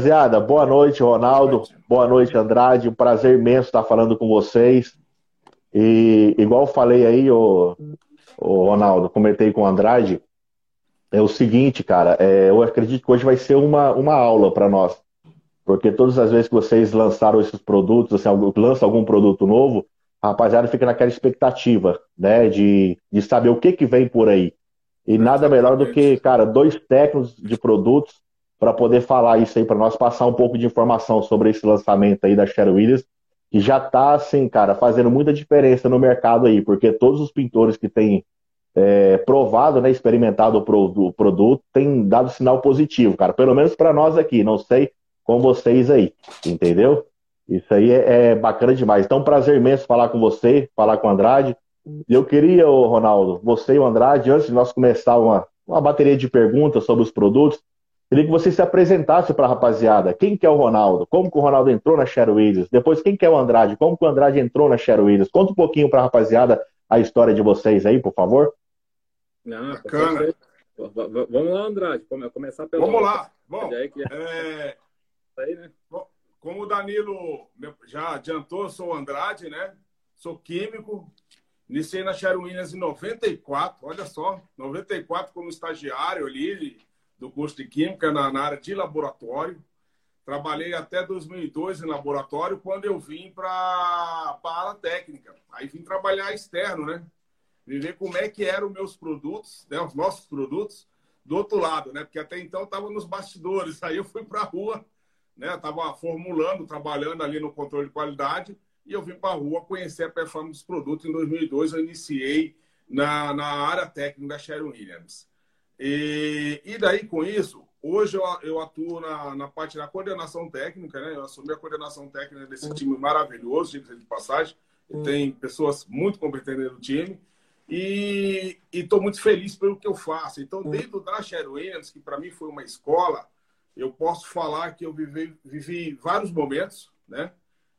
Rapaziada, boa noite, Ronaldo. Boa noite. boa noite, Andrade. Um prazer imenso estar falando com vocês. E igual eu falei aí, o, o Ronaldo, comentei com o Andrade, é o seguinte, cara, é, eu acredito que hoje vai ser uma, uma aula para nós. Porque todas as vezes que vocês lançaram esses produtos, assim, lança algum produto novo, a rapaziada fica naquela expectativa, né, de, de saber o que, que vem por aí. E nada melhor do que, cara, dois técnicos de produtos para poder falar isso aí para nós, passar um pouco de informação sobre esse lançamento aí da Cheryl Williams, que já está, assim, cara, fazendo muita diferença no mercado aí, porque todos os pintores que têm é, provado, né, experimentado o, pro, o produto, têm dado sinal positivo, cara, pelo menos para nós aqui, não sei com vocês aí, entendeu? Isso aí é, é bacana demais. Então, prazer imenso falar com você, falar com o Andrade. Eu queria, Ronaldo, você e o Andrade, antes de nós começar uma, uma bateria de perguntas sobre os produtos, Queria que você se apresentasse para a rapaziada. Quem que é o Ronaldo? Como que o Ronaldo entrou na Shadow Williams? Depois, quem que é o Andrade? Como que o Andrade entrou na Shadow Williams? Conta um pouquinho para a rapaziada a história de vocês aí, por favor. Não, Bacana. Vamos lá, Andrade. Começar pelo. Vamos lá. Bom, é... Aí, né? como o Danilo já adiantou, sou o Andrade, né? Sou químico. Iniciei na Williams em 94, olha só, 94 como estagiário ali, do curso de Química na, na área de laboratório. Trabalhei até 2002 em laboratório, quando eu vim para a área técnica. Aí vim trabalhar externo, né? Viver como é que eram meus produtos, né? os nossos produtos, do outro lado, né? Porque até então estava nos bastidores. Aí eu fui para a rua, né? Estava formulando, trabalhando ali no controle de qualidade e eu vim para a rua conhecer a performance dos produtos. Em 2002 eu iniciei na, na área técnica da Sherwin Williams. E, e daí, com isso, hoje eu, eu atuo na, na parte da coordenação técnica, né? Eu assumi a coordenação técnica desse uhum. time maravilhoso, de passagem. Uhum. Tem pessoas muito competentes no time. E estou muito feliz pelo que eu faço. Então, uhum. dentro da Williams, que para mim foi uma escola, eu posso falar que eu vivi, vivi vários momentos, né?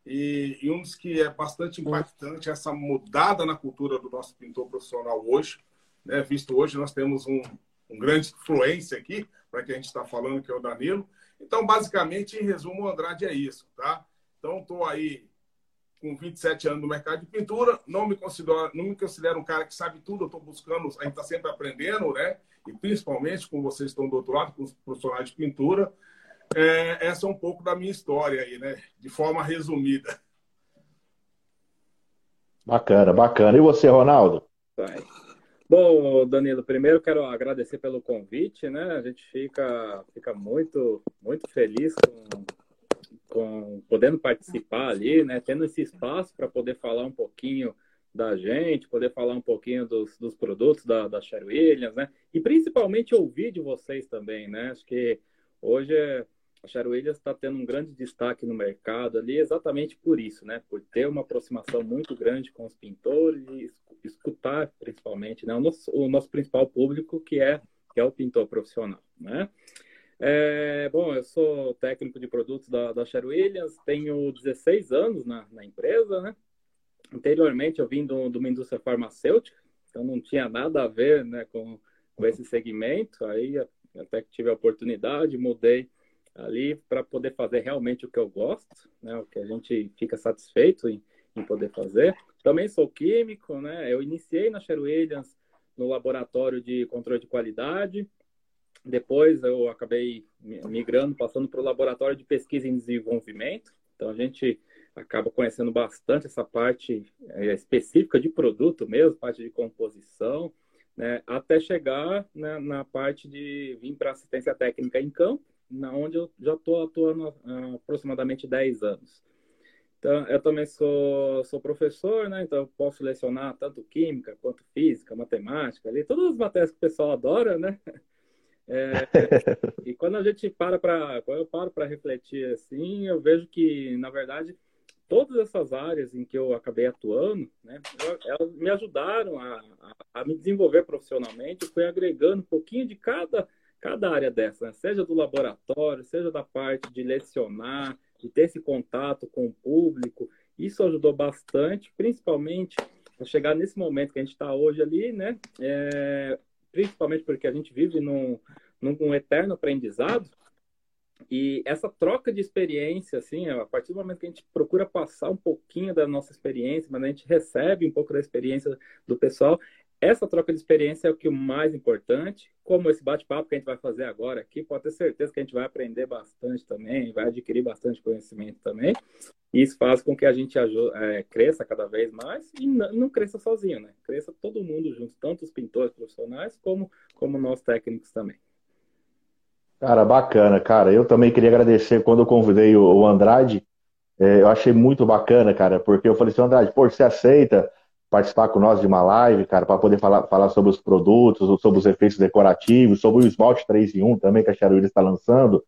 E, e, um dos que é bastante impactante é essa mudada na cultura do nosso pintor profissional hoje. Né? Visto hoje, nós temos um, um grande influência aqui, para quem a gente está falando, que é o Danilo. Então, basicamente, em resumo, o Andrade é isso, tá? Então, estou aí com 27 anos no mercado de pintura, não me considero, não me considero um cara que sabe tudo, eu estou buscando, a gente está sempre aprendendo, né? E principalmente com vocês estão do outro lado, com os profissionais de pintura. É, essa é um pouco da minha história aí, né? De forma resumida. Bacana, bacana. E você, Ronaldo? Vai. Bom, Danilo, primeiro quero agradecer pelo convite, né? A gente fica, fica muito, muito feliz com, com podendo participar ali, né? Tendo esse espaço para poder falar um pouquinho da gente, poder falar um pouquinho dos, dos produtos da, da Sher Williams, né? E principalmente ouvir de vocês também, né? Acho que hoje é a Cher Williams está tendo um grande destaque no mercado ali exatamente por isso, né? Por ter uma aproximação muito grande com os pintores e escutar principalmente né? o, nosso, o nosso principal público, que é, que é o pintor profissional, né? É, bom, eu sou técnico de produtos da, da Williams, tenho 16 anos na, na empresa, né? Anteriormente eu vim de uma indústria farmacêutica, então não tinha nada a ver né, com, com esse segmento. Aí até que tive a oportunidade, mudei ali para poder fazer realmente o que eu gosto, né, o que a gente fica satisfeito em, em poder fazer. Também sou químico, né? Eu iniciei na Sher Williams no laboratório de controle de qualidade. Depois eu acabei migrando, passando para o laboratório de pesquisa em desenvolvimento. Então a gente acaba conhecendo bastante essa parte é, específica de produto mesmo, parte de composição, né? Até chegar né, na parte de vir para assistência técnica em campo na onde eu já estou atuando há aproximadamente 10 anos. Então, eu também sou, sou professor, né? Então, eu posso lecionar tanto química quanto física, matemática, ali, todas as matérias que o pessoal adora, né? É, e quando a gente para para, quando eu paro para refletir assim, eu vejo que, na verdade, todas essas áreas em que eu acabei atuando, né, elas me ajudaram a, a, a me desenvolver profissionalmente, eu fui agregando um pouquinho de cada cada área dessa, né? seja do laboratório, seja da parte de lecionar, de ter esse contato com o público, isso ajudou bastante, principalmente a chegar nesse momento que a gente está hoje ali, né? É, principalmente porque a gente vive num, num eterno aprendizado. E essa troca de experiência, assim, a partir do momento que a gente procura passar um pouquinho da nossa experiência, mas a gente recebe um pouco da experiência do pessoal, essa troca de experiência é o que é o mais importante, como esse bate-papo que a gente vai fazer agora aqui, pode ter certeza que a gente vai aprender bastante também, vai adquirir bastante conhecimento também. E isso faz com que a gente é, cresça cada vez mais e não, cresça sozinho, né? Cresça todo mundo junto, tanto os pintores profissionais como, como nós técnicos também. Cara, bacana, cara. Eu também queria agradecer quando eu convidei o Andrade. É, eu achei muito bacana, cara, porque eu falei assim, Andrade, pô, você aceita participar com nós de uma live, cara, para poder falar, falar sobre os produtos, sobre os efeitos decorativos, sobre o esmalte 3 em 1 também que a Cheryl está lançando.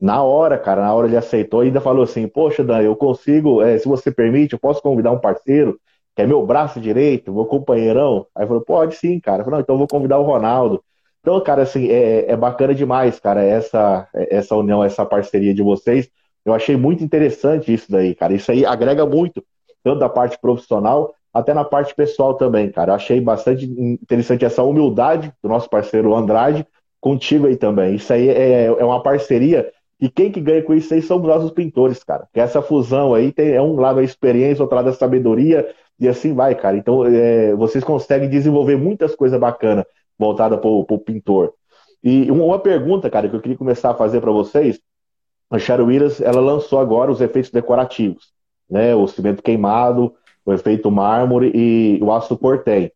Na hora, cara, na hora ele aceitou e ainda falou assim, poxa, Dan, eu consigo, é, se você permite, eu posso convidar um parceiro, que é meu braço direito, meu companheirão? Aí falou, pode sim, cara. Eu falei, não, então eu vou convidar o Ronaldo. Então, cara, assim, é, é bacana demais, cara, essa, essa união, essa parceria de vocês. Eu achei muito interessante isso daí, cara. Isso aí agrega muito, tanto da parte profissional, até na parte pessoal também, cara. Achei bastante interessante essa humildade do nosso parceiro Andrade contigo aí também. Isso aí é, é uma parceria e quem que ganha com isso aí somos nós os pintores, cara. Que essa fusão aí tem, é um lado a experiência, outro lado a sabedoria, e assim vai, cara. Então, é, vocês conseguem desenvolver muitas coisas bacanas voltada para o pintor. E uma pergunta, cara, que eu queria começar a fazer para vocês. A Williams, ela lançou agora os efeitos decorativos, né? O cimento queimado, o efeito mármore e o aço portem.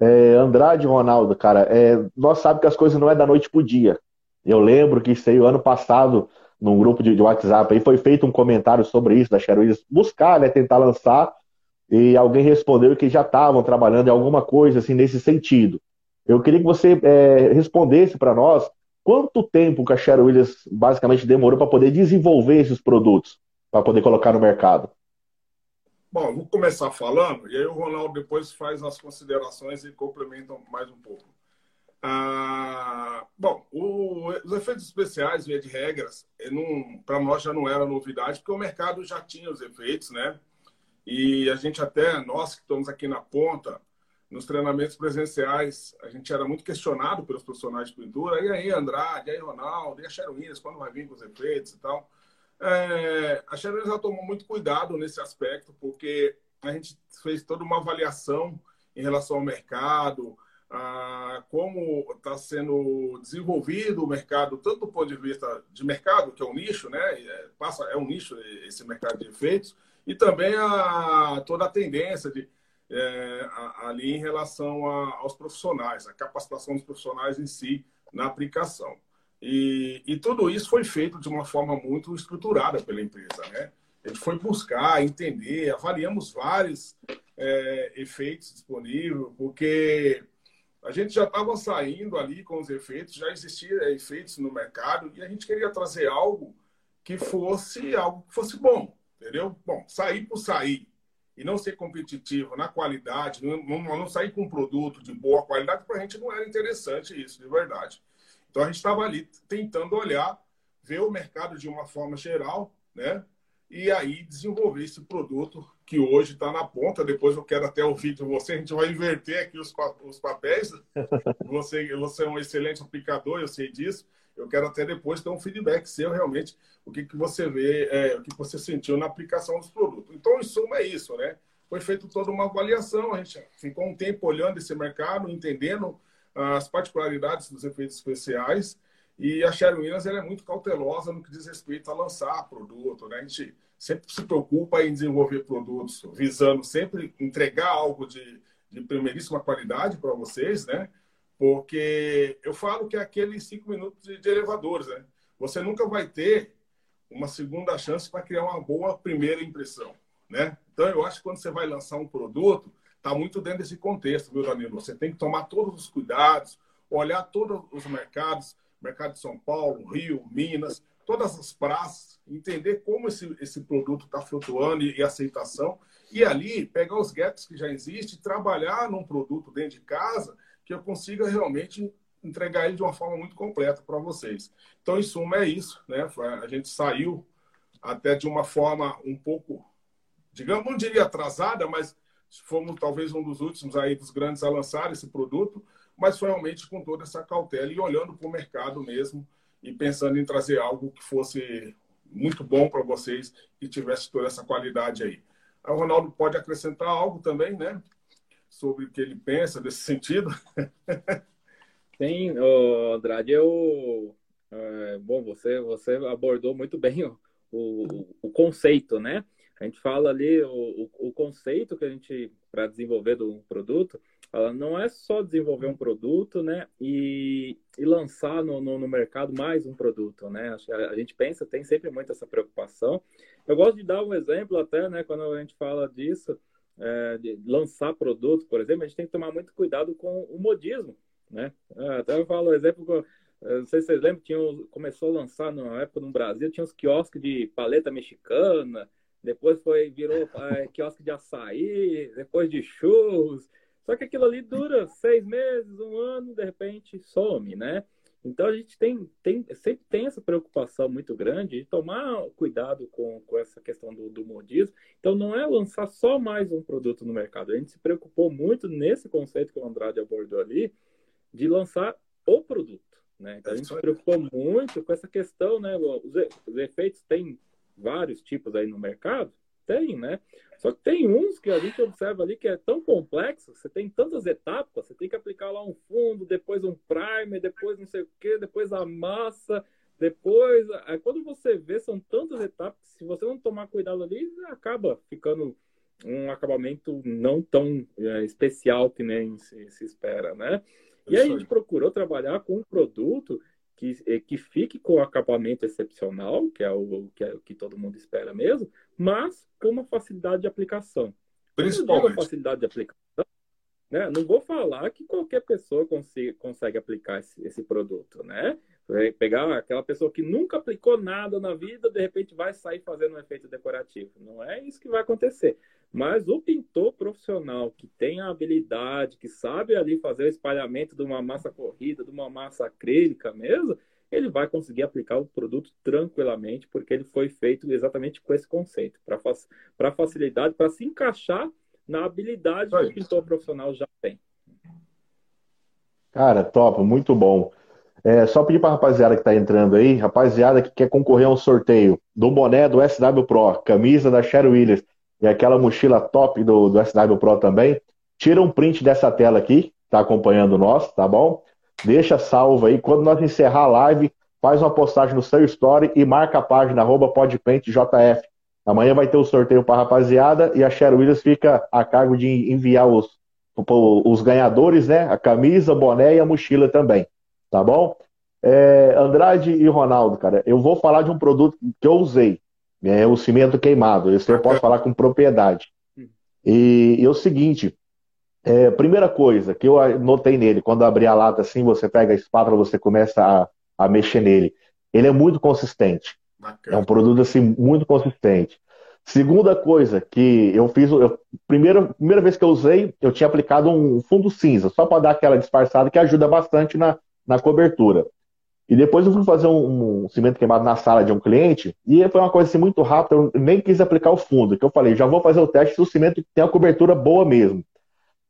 É, Andrade Ronaldo, cara, é, nós sabemos que as coisas não é da noite pro dia. Eu lembro que isso aí, ano passado, num grupo de, de WhatsApp, aí foi feito um comentário sobre isso, da Williams, buscar, né, tentar lançar, e alguém respondeu que já estavam trabalhando em alguma coisa assim nesse sentido. Eu queria que você é, respondesse para nós quanto tempo que a Sherwin Williams basicamente demorou para poder desenvolver esses produtos, para poder colocar no mercado. Bom, vou começar falando, e aí o Ronaldo depois faz as considerações e complementa mais um pouco. Ah, bom, o, os efeitos especiais, via de regras, para nós já não era novidade, porque o mercado já tinha os efeitos, né? E a gente até, nós que estamos aqui na ponta, nos treinamentos presenciais, a gente era muito questionado pelos profissionais de pintura. E aí, Andrade, e aí, Ronaldo, e a Cheruínas, quando vai vir com os efeitos e tal. É, a Cheruínas já tomou muito cuidado nesse aspecto, porque a gente fez toda uma avaliação em relação ao mercado, a como está sendo desenvolvido o mercado, tanto do ponto de vista de mercado, que é um nicho, né? É, passa, é um nicho esse mercado de efeitos, e também a, toda a tendência de é, ali em relação a, aos profissionais, a capacitação dos profissionais em si na aplicação. E, e, tudo isso foi feito de uma forma muito estruturada pela empresa. Né? A gente foi buscar, entender, avaliamos vários é, efeitos disponíveis, porque a gente já estava saindo ali com os efeitos, já existiam efeitos no mercado e a gente queria trazer algo que fosse algo que fosse bom, entendeu? Bom, sair por sair, e não ser competitivo na qualidade, não, não, não sair com um produto de boa qualidade, para a gente não era interessante isso, de verdade. Então a gente estava ali tentando olhar, ver o mercado de uma forma geral, né? E aí desenvolver esse produto que hoje está na ponta. Depois eu quero até ouvir de você, a gente vai inverter aqui os, os papéis. Você, você é um excelente aplicador, eu sei disso. Eu quero até depois ter um feedback seu realmente, o que, que você vê, é, o que você sentiu na aplicação dos produtos. Então, em suma, é isso, né? Foi feita toda uma avaliação, a gente ficou um tempo olhando esse mercado, entendendo as particularidades dos efeitos especiais, e a Sherwin Williams ela é muito cautelosa no que diz respeito a lançar produto, né? A gente sempre se preocupa em desenvolver produtos, visando sempre entregar algo de, de primeiríssima qualidade para vocês, né? Porque eu falo que é aqueles cinco minutos de, de elevadores, né? Você nunca vai ter uma segunda chance para criar uma boa primeira impressão, né? Então, eu acho que quando você vai lançar um produto, está muito dentro desse contexto, viu, Danilo? Você tem que tomar todos os cuidados, olhar todos os mercados, mercado de São Paulo, Rio, Minas, todas as praças, entender como esse, esse produto está flutuando e, e, aceitação, e ali pegar os gaps que já existem, trabalhar num produto dentro de casa que eu consiga realmente entregar ele de uma forma muito completa para vocês. Então, em suma, é isso. Né? A gente saiu até de uma forma um pouco, digamos, não diria atrasada, mas fomos talvez um dos últimos aí dos grandes a lançar esse produto, mas foi realmente com toda essa cautela e olhando para o mercado mesmo e pensando em trazer algo que fosse muito bom para vocês e tivesse toda essa qualidade aí. O Ronaldo pode acrescentar algo também, né? Sobre o que ele pensa nesse sentido. Sim, Andrade, eu. É, bom, você, você abordou muito bem o, o, o conceito, né? A gente fala ali o, o, o conceito que a gente, para desenvolver do produto, ela não é só desenvolver um produto, né, e, e lançar no, no, no, mercado mais um produto, né? A gente pensa, tem sempre muito essa preocupação. Eu gosto de dar um exemplo até, né, quando a gente fala disso, é, de lançar produto, por exemplo, a gente tem que tomar muito cuidado com o modismo, né? É, até eu falo, exemplo, não sei se vocês lembram, tinha, começou a lançar na época no Brasil, tinha uns quiosques de paleta mexicana, depois foi virou é, quiosque de açaí, depois de churros, só que aquilo ali dura seis meses, um ano, de repente some, né? Então a gente tem, tem, sempre tem essa preocupação muito grande de tomar cuidado com, com essa questão do, do modismo. Então não é lançar só mais um produto no mercado. A gente se preocupou muito nesse conceito que o Andrade abordou ali, de lançar o produto. Né? Então a gente se preocupou muito com essa questão, né? Os efeitos têm vários tipos aí no mercado, tem, né? Só que tem uns que a gente observa ali que é tão complexo, você tem tantas etapas, você tem que aplicar lá um fundo, depois um primer, depois não sei o que, depois a massa, depois. Aí quando você vê, são tantas etapas que se você não tomar cuidado ali, acaba ficando um acabamento não tão é, especial que nem se, se espera, né? E aí a gente procurou trabalhar com um produto que, eh, que fique com o acabamento excepcional, que é o que, é, que todo mundo espera mesmo, mas com uma facilidade de aplicação. Principalmente. facilidade de aplicação, né? Não vou falar que qualquer pessoa consiga, consegue aplicar esse, esse produto, né? Pegar aquela pessoa que nunca aplicou nada na vida, de repente vai sair fazendo um efeito decorativo. Não é isso que vai acontecer. Mas o pintor profissional que tem a habilidade, que sabe ali fazer o espalhamento de uma massa corrida, de uma massa acrílica mesmo, ele vai conseguir aplicar o produto tranquilamente, porque ele foi feito exatamente com esse conceito, para facilidade, para se encaixar na habilidade que o pintor profissional já tem. Cara, top, muito bom. É, só pedir para a rapaziada que está entrando aí, rapaziada que quer concorrer a um sorteio do boné do SW Pro, camisa da Sherry Williams e aquela mochila top do, do SW Pro também, tira um print dessa tela aqui, tá acompanhando nós, tá bom? Deixa salvo aí. Quando nós encerrar a live, faz uma postagem no seu story e marca a página arroba podpaintjf. Amanhã vai ter o sorteio para rapaziada e a Sherry Williams fica a cargo de enviar os, os ganhadores, né? A camisa, boné e a mochila também. Tá bom? É, Andrade e Ronaldo, cara, eu vou falar de um produto que eu usei é o cimento queimado. Isso eu posso falar com propriedade. E, e é o seguinte, é, primeira coisa que eu notei nele, quando abri a lata assim, você pega a espátula, você começa a, a mexer nele. Ele é muito consistente. Bacana. É um produto assim muito consistente. Segunda coisa que eu fiz, eu, primeira, primeira vez que eu usei, eu tinha aplicado um fundo cinza, só para dar aquela disfarçada que ajuda bastante na, na cobertura. E depois eu fui fazer um, um, cimento queimado na sala de um cliente, e foi uma coisa assim muito rápida, eu nem quis aplicar o fundo, que eu falei, já vou fazer o teste se o cimento tem a cobertura boa mesmo.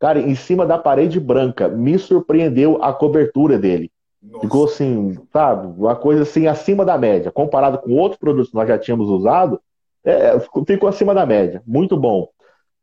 Cara, em cima da parede branca, me surpreendeu a cobertura dele. Nossa. Ficou assim, sabe, uma coisa assim acima da média. Comparado com outros produtos que nós já tínhamos usado, é, ficou acima da média. Muito bom.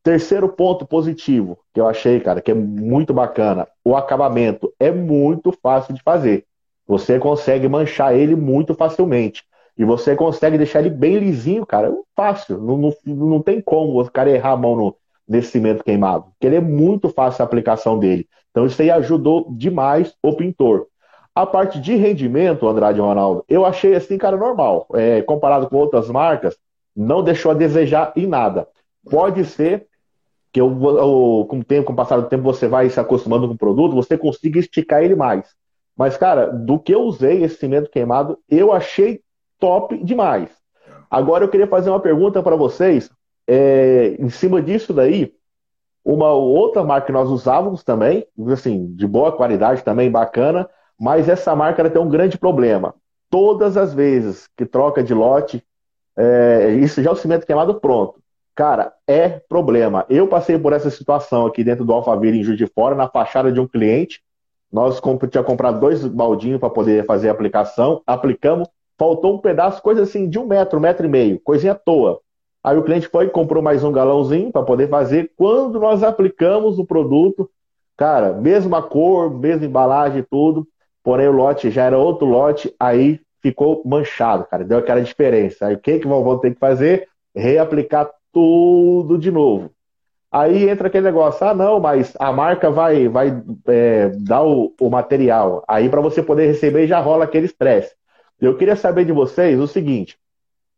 Terceiro ponto positivo que eu achei, cara, que é muito bacana. O acabamento é muito fácil de fazer. Você consegue manchar ele muito facilmente. E você consegue deixar ele bem lisinho, cara. Fácil. Não, não, não tem como o cara errar a mão no, nesse cimento queimado. Porque ele é muito fácil a aplicação dele. Então isso aí ajudou demais o pintor. A parte de rendimento, Andrade Ronaldo, eu achei assim, cara, normal. É, comparado com outras marcas, não deixou a desejar em nada. Pode ser que eu, eu, com o tempo, com o passar do tempo, você vai se acostumando com o produto, você consiga esticar ele mais. Mas, cara, do que eu usei esse cimento queimado, eu achei top demais. Agora eu queria fazer uma pergunta para vocês. É, em cima disso daí, uma outra marca que nós usávamos também, assim, de boa qualidade também, bacana, mas essa marca tem um grande problema. Todas as vezes que troca de lote, é, isso já é o cimento queimado pronto. Cara, é problema. Eu passei por essa situação aqui dentro do Alphaville em Juiz de Fora, na fachada de um cliente, Nós tinha comprado dois baldinhos para poder fazer a aplicação, aplicamos, faltou um pedaço, coisa assim, de um metro, um metro e meio, coisinha à toa. Aí o cliente foi e comprou mais um galãozinho para poder fazer. Quando nós aplicamos o produto, cara, mesma cor, mesma embalagem, tudo, porém o lote já era outro lote, aí ficou manchado, cara, deu aquela diferença. Aí o que que vão ter que fazer? Reaplicar tudo de novo. Aí entra aquele negócio, ah não, mas a marca vai, vai é, dar o, o material. Aí para você poder receber já rola aquele estresse. Eu queria saber de vocês o seguinte: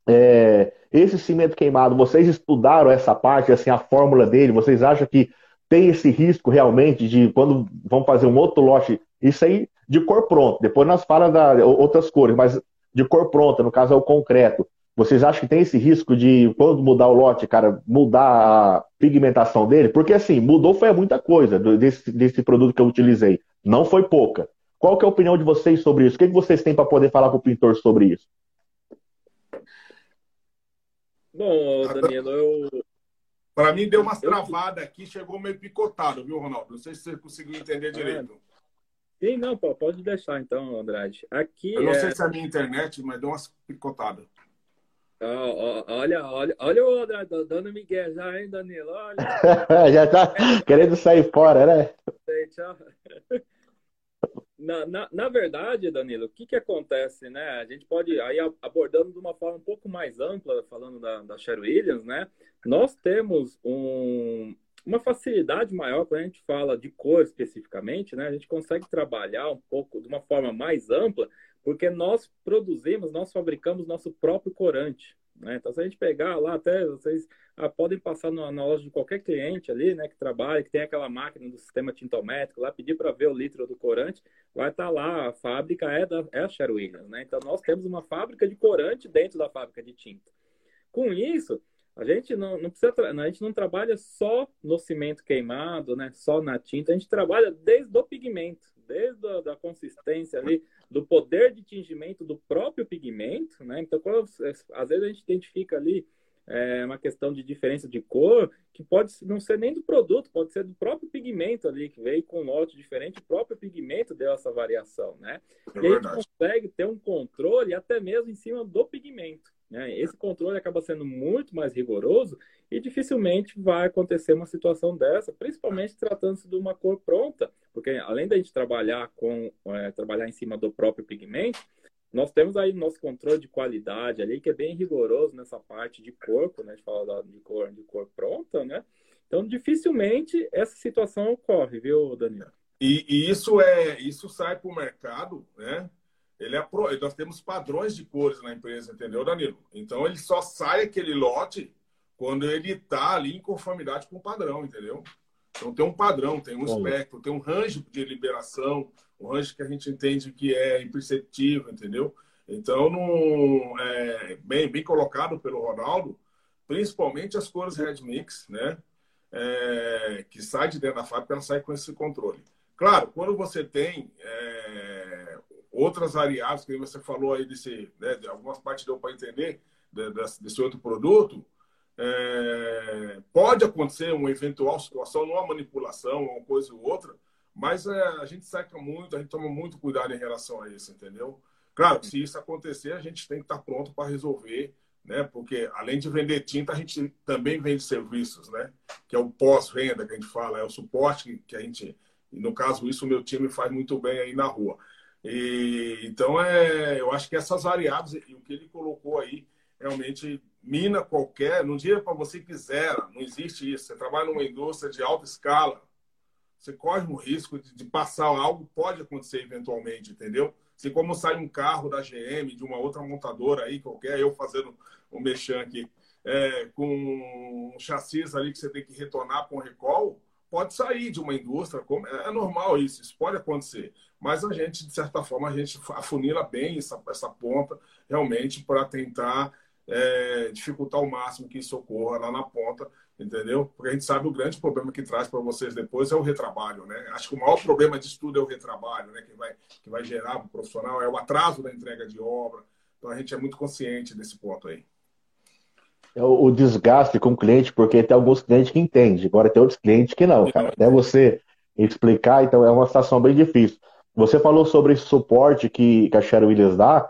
é, esse cimento queimado, vocês estudaram essa parte, assim, a fórmula dele? Vocês acham que tem esse risco realmente de quando vão fazer um outro lote, isso aí de cor pronta. Depois nós falamos da outras cores, mas de cor pronta, no caso é o concreto. Vocês acham que tem esse risco de, quando mudar o lote, cara, mudar a pigmentação dele? Porque assim, mudou foi muita coisa desse, desse produto que eu utilizei. Não foi pouca. Qual que é a opinião de vocês sobre isso? O que, que vocês têm para poder falar com o pintor sobre isso? Bom, Danilo, eu. Para mim deu umas travadas aqui, chegou meio picotado, viu, Ronaldo? Não sei se você conseguiu entender é. direito. Sim, não, pode deixar então, Andrade. Aqui. Eu não é... sei se é a minha internet, mas deu umas picotadas. Olha, olha, olha o Andrade, dando Miguel já, hein, Danilo? Olha. já tá querendo sair fora, né? Na, na, na, verdade, Danilo, o que, que acontece, né? A gente pode, aí abordando de uma forma um pouco mais ampla, falando da, da Cher Williams, né? Nós temos um, uma facilidade maior quando a gente fala de cor especificamente, né? A gente consegue trabalhar um pouco de uma forma mais ampla, porque nós produzimos, nós fabricamos nosso próprio corante. Né? Então, se a gente pegar lá, até vocês ah, podem passar na, na, loja de qualquer cliente ali, né, que trabalha, que tem aquela máquina do sistema tintométrico, lá pedir para ver o litro do corante, vai estar tá lá, a fábrica é, da, é a Sher Williams, né? Então, nós temos uma fábrica de corante dentro da fábrica de tinta. Com isso, a gente não, não precisa, a gente não trabalha só no cimento queimado, né, só na tinta, a gente trabalha desde o pigmento, desde a da consistência ali, do poder de tingimento do próprio pigmento, né? Então, quando, às vezes a gente identifica ali é, uma questão de diferença de cor, que pode não ser nem do produto, pode ser do próprio pigmento ali, que veio com um lote diferente, o próprio pigmento deu essa variação, né? É e a gente consegue ter um controle até mesmo em cima do pigmento. Né? Esse controle acaba sendo muito mais rigoroso e dificilmente vai acontecer uma situação dessa, principalmente tratando-se de uma cor pronta, porque além da gente trabalhar com é, trabalhar em cima do próprio pigmento, nós temos aí nosso controle de qualidade ali que é bem rigoroso nessa parte de corpo, né? A gente fala de cor de cor pronta, né? Então dificilmente essa situação ocorre, viu, Daniel? E, e isso é isso sai para o mercado, né? Ele é pro... Nós temos padrões de cores na empresa, entendeu, Danilo? Então ele só sai aquele lote quando ele está ali em conformidade com o padrão, entendeu? Então tem um padrão, tem um espectro, tem um range de liberação, um range que a gente entende que é imperceptível, entendeu? Então, não, é, bem, bem colocado pelo Ronaldo, principalmente as cores Red Mix, né? É, que sai de dentro da fábrica, ela sai com esse controle. Claro, quando você tem é, outras variáveis, que você falou aí desse, né, de algumas partes deu para entender de, desse outro produto, é, pode acontecer uma eventual situação, não uma manipulação, uma coisa ou outra, mas é, a gente seca muito, a gente toma muito cuidado em relação a isso, entendeu? Claro, se isso acontecer, a gente tem que estar pronto para resolver, né? Porque além de vender tinta, a gente também vende serviços, né? Que é o pós-venda que a gente fala, é o suporte que a gente, no caso isso o meu time faz muito bem aí na rua. E, então, é, eu acho que essas variáveis, e o que ele colocou aí, realmente mina qualquer, no dia para você quiser, não existe isso. Você trabalha numa indústria de alta escala, você corre o risco de, de passar algo, pode acontecer eventualmente, entendeu? Se como sai um carro da GM, de uma outra montadora aí, qualquer, eu fazendo o um mexão aqui, é, com um chassi ali que você tem que retornar com recall, pode sair de uma indústria, como é, é normal isso, isso pode acontecer mas a gente, de certa forma, a gente afunila bem essa, essa ponta realmente para tentar é, dificultar ao máximo que isso ocorra lá na ponta, entendeu? Porque a gente sabe o grande problema que traz para vocês depois é o retrabalho, né? Acho que o maior problema de tudo é o retrabalho, né? Que vai, que vai gerar para o profissional, é o atraso da entrega de obra. Então a gente é muito consciente desse ponto aí. É o, desgaste com o cliente, porque tem alguns clientes que entendem, agora tem outros clientes que não, cara. Até você explicar, então é uma situação bem difícil. Você falou sobre esse suporte que, que a Sherry Williams dá.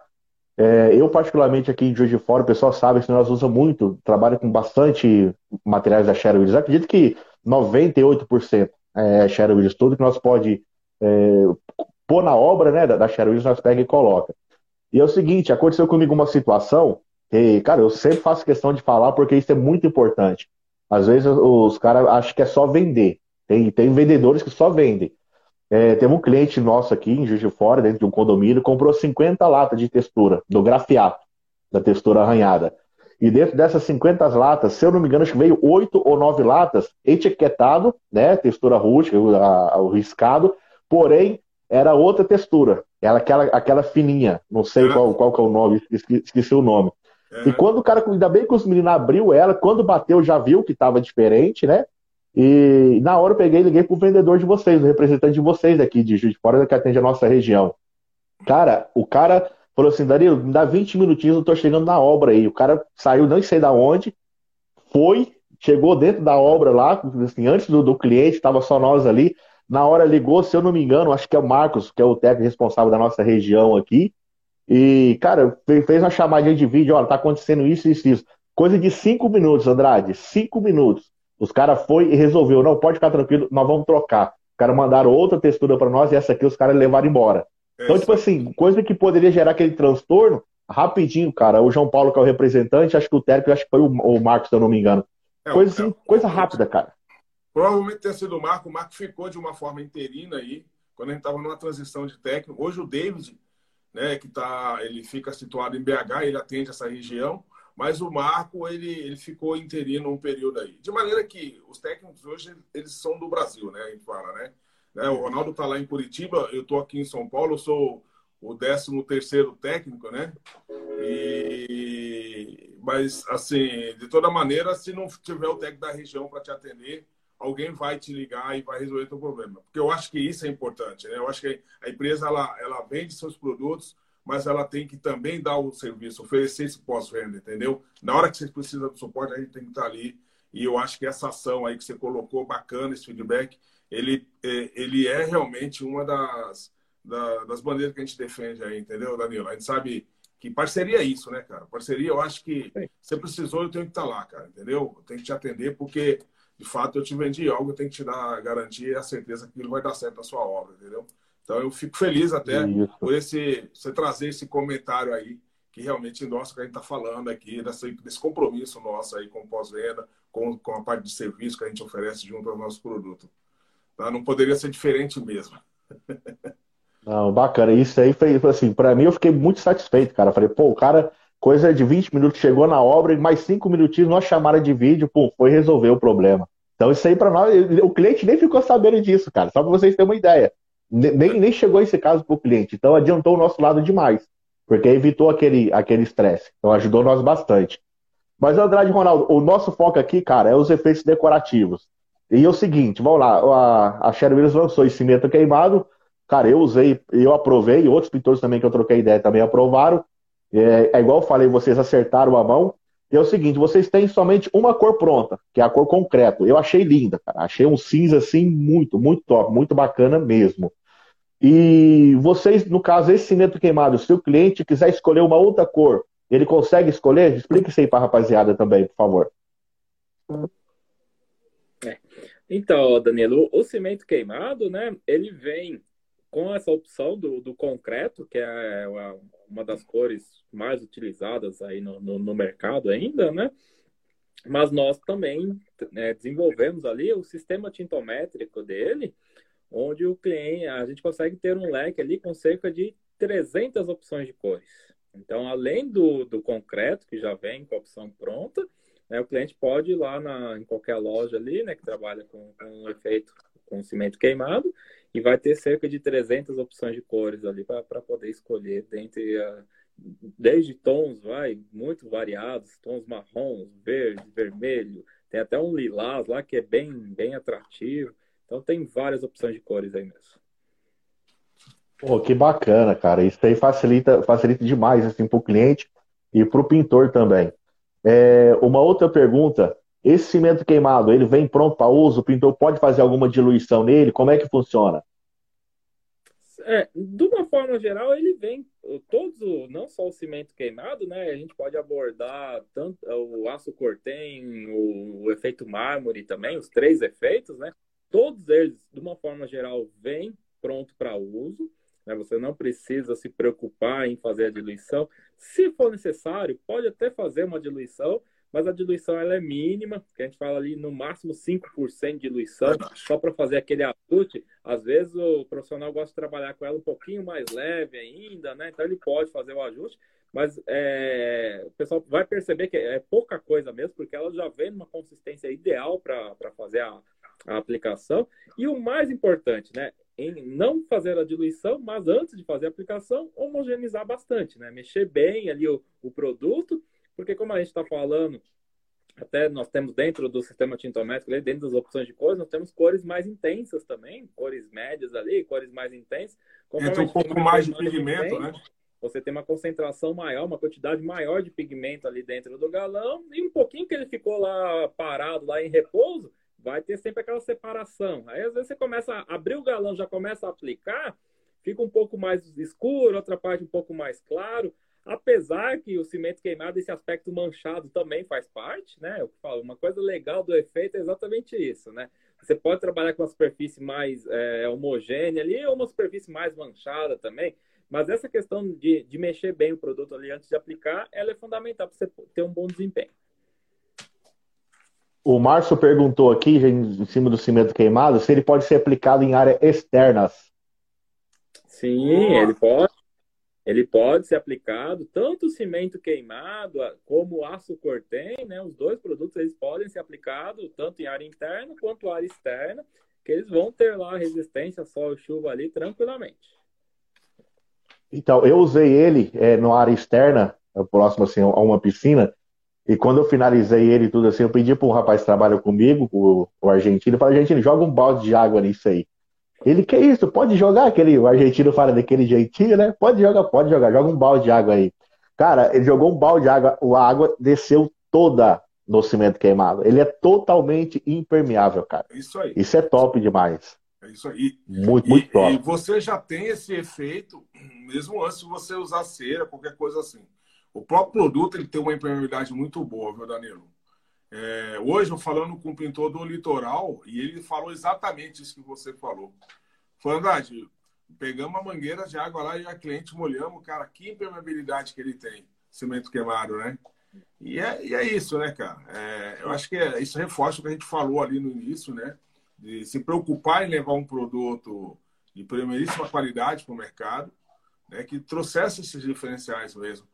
É, eu, particularmente, aqui em Juiz Fora, o pessoal sabe que nós usamos muito, trabalha com bastante materiais da Sherry Williams. Acredito que 98% é Sherry Williams, tudo que nós pode é, pôr na obra né, da, da Williams, nós pega e coloca. E é o seguinte, aconteceu comigo uma situação que, cara, eu sempre faço questão de falar porque isso é muito importante. Às vezes os caras acham que é só vender. Tem, tem vendedores que só vendem. É, teve um cliente nosso aqui em Juiz de Fora, dentro de um condomínio, comprou 50 latas de textura, do grafiato, da textura arranhada. E dentro dessas 50 latas, se eu não me engano, acho que veio 8 ou 9 latas etiquetado, né? Textura rústica, o riscado, porém era outra textura. Era aquela, aquela fininha, não sei qual, qual que é o nome, esqueci, esqueci o nome. E quando o cara, ainda bem que os meninos abriu ela, quando bateu já viu que estava diferente, né? E na hora eu peguei e liguei pro vendedor de vocês, o representante de vocês aqui de Juiz de Fora, que atende a nossa região. Cara, o cara falou assim, Danilo, me dá 20 minutinhos, eu tô chegando na obra aí. O cara saiu, não sei da onde, foi, chegou dentro da obra lá, assim, antes do, do cliente, estava só nós ali. Na hora ligou, se eu não me engano, acho que é o Marcos, que é o técnico responsável da nossa região aqui. E, cara, fez uma chamadinha de vídeo, olha, tá acontecendo isso, isso, isso. Coisa de cinco minutos, Andrade, cinco minutos. Os caras foi e resolveu, não, pode ficar tranquilo, nós vamos trocar. Os caras mandaram outra textura para nós e essa aqui os caras levaram embora. É então, tipo assim, coisa que poderia gerar aquele transtorno, rapidinho, cara. O João Paulo, que é o representante, acho que o técnico, acho que foi o, Marcos, se eu não me engano. É, coisa assim, é, coisa rápida, cara. Provavelmente tenha sido o Marco. O Marco ficou de uma forma interina aí, quando a gente estava numa transição de técnico. Hoje o David né, que tá, ele fica situado em BH, ele atende essa região, mas o Marco ele, ele ficou interino um período aí. De maneira que os técnicos hoje eles são do Brasil, né, a gente fala, né? né o Ronaldo está lá em Curitiba, eu estou aqui em São Paulo, eu sou o 13 terceiro técnico, né? E... Mas, assim, de toda maneira, se não tiver o técnico da região para te atender, alguém vai te ligar e vai resolver teu problema. Porque eu acho que isso é importante, né? Eu acho que a empresa ela, ela vende seus produtos, mas ela tem que também dar o serviço, oferecer esse pós-venda, entendeu? Na hora que você precisa do suporte, a gente tem que estar ali. E eu acho que essa ação aí que você colocou, bacana, esse feedback, ele, é, ele é realmente uma das, das bandeiras que a gente defende aí, entendeu, Danilo? A gente sabe que parceria é isso, né, cara? Parceria, eu acho que você precisou, eu tenho que estar lá, cara, entendeu? Eu tenho que te atender, porque de fato eu te vendi algo, eu tenho que te dar a garantia e a certeza que aquilo vai dar certo na sua obra, entendeu? Então eu fico feliz até Isso. por esse, você trazer esse comentário aí, que realmente endossa o que a gente está falando aqui, desse, desse compromisso nosso aí com pós-venda, com, com a parte de serviço que a gente oferece junto ao nosso produto. Tá? Não poderia ser diferente mesmo. Não, bacana. Isso aí foi assim, para mim eu fiquei muito satisfeito, cara. Falei, pô, o cara, coisa de 20 minutos, chegou na obra e mais 5 minutinhos, nós chamaram de vídeo, pô, foi resolver o problema. Então isso aí para nós, o cliente nem ficou sabendo disso, cara. Só para vocês terem uma ideia. Nem, nem chegou esse caso para o cliente. Então adiantou o nosso lado demais. Porque evitou aquele aquele estresse. Então ajudou nós bastante. Mas, Andrade Ronaldo, o nosso foco aqui, cara, é os efeitos decorativos. E é o seguinte, vamos lá, a, a Williams lançou esse cimento queimado. Cara, eu usei, eu aprovei, outros pintores também que eu troquei ideia também aprovaram. É, é igual eu falei, vocês acertaram a mão. E é o seguinte, vocês têm somente uma cor pronta, que é a cor concreto. Eu achei linda, cara. Achei um cinza assim muito, muito top, muito bacana mesmo. E vocês, no caso, esse cimento queimado, se o cliente quiser escolher uma outra cor, ele consegue escolher? Explique isso aí para rapaziada também, por favor. É. Então, Danilo, o cimento queimado, né, ele vem com essa opção do, do concreto, que é uma das cores mais utilizadas aí no, no, no mercado ainda, né? Mas nós também né, desenvolvemos ali o sistema tintométrico dele, onde o cliente, a gente consegue ter um leque ali com cerca de 300 opções de cores. Então, além do, do concreto, que já vem com a opção pronta, né, o cliente pode ir lá na, em qualquer loja ali, né, que trabalha com, com um efeito com cimento queimado, e vai ter cerca de 300 opções de cores ali para poder escolher dentre a, desde tons vai muito variados, tons marrons, verde, vermelho, tem até um lilás lá que é bem bem atrativo. Então tem várias opções de cores aí mesmo. Pô, que bacana, cara. Isso aí facilita, facilita demais assim, para o cliente e para o pintor também. É, uma outra pergunta Esse cimento queimado, ele vem pronto para uso? O pintor pode fazer alguma diluição nele? Como é que funciona? É, de uma forma geral, ele vem todos, não só o cimento queimado, né? A gente pode abordar tanto o aço cortem, o, o efeito mármore também, os três efeitos, né? Todos eles, de uma forma geral, vêm pronto para uso. Né? Você não precisa se preocupar em fazer a diluição. Se for necessário, pode até fazer uma diluição, mas a diluição ela é mínima, que a gente fala ali no máximo 5% de diluição, só para fazer aquele ajuste. Às vezes o profissional gosta de trabalhar com ela um pouquinho mais leve ainda, né? Então ele pode fazer o ajuste, mas é, o pessoal vai perceber que é pouca coisa mesmo, porque ela já vem numa consistência ideal para fazer a, a aplicação. E o mais importante, né? Em não fazer a diluição, mas antes de fazer a aplicação, homogeneizar bastante, né? Mexer bem ali o, o produto porque como a gente está falando, até nós temos dentro do sistema tintométrico, dentro das opções de cores, nós temos cores mais intensas também, cores médias ali, cores mais intensas. Entra um pouco mais de pigmento, né? Você tem uma concentração maior, uma quantidade maior de pigmento ali dentro do galão, e um pouquinho que ele ficou lá parado, lá em repouso, vai ter sempre aquela separação. Aí às vezes você começa a abrir o galão, já começa a aplicar, fica um pouco mais escuro, outra parte um pouco mais claro. Apesar que o cimento queimado, esse aspecto manchado também faz parte, né? Eu falo, uma coisa legal do efeito é exatamente isso, né? Você pode trabalhar com uma superfície mais é, homogênea ali ou uma superfície mais manchada também, mas essa questão de, de mexer bem o produto ali antes de aplicar, ela é fundamental para você ter um bom desempenho. O Márcio perguntou aqui, em cima do cimento queimado, se ele pode ser aplicado em áreas externas. Sim, ele pode ele pode ser aplicado tanto o cimento queimado como o aço cortem, né? Os dois produtos eles podem ser aplicados tanto em área interna quanto área externa, que eles vão ter lá resistência sol e chuva ali tranquilamente. Então, eu usei ele é, na área externa, próximo assim, a uma piscina, e quando eu finalizei ele tudo assim, eu pedi para um rapaz que trabalha comigo, o, o argentino, falei, argentino, joga um balde de água nisso aí. Ele, que isso? Pode jogar? Aquele, o argentino fala daquele jeitinho, né? Pode jogar, pode jogar. Joga um balde de água aí. Cara, ele jogou um balde de água, a água desceu toda no cimento queimado. Ele é totalmente impermeável, cara. Isso aí. Isso é top demais. É isso aí. Muito, muito top. E você já tem esse efeito, mesmo antes de você usar cera, qualquer coisa assim. O próprio produto ele tem uma impermeabilidade muito boa, viu, Danilo? É, hoje eu falando com o pintor do litoral e ele falou exatamente isso que você falou. Falou, Andrade, pegamos a mangueira de água lá e a cliente molhamos, cara, que impermeabilidade que ele tem, cimento queimado, né? E é, e é isso, né, cara? É, eu acho que é, isso reforça o que a gente falou ali no início, né? De se preocupar em levar um produto de primeiríssima qualidade para o mercado, né? Que trouxesse esses diferenciais mesmo.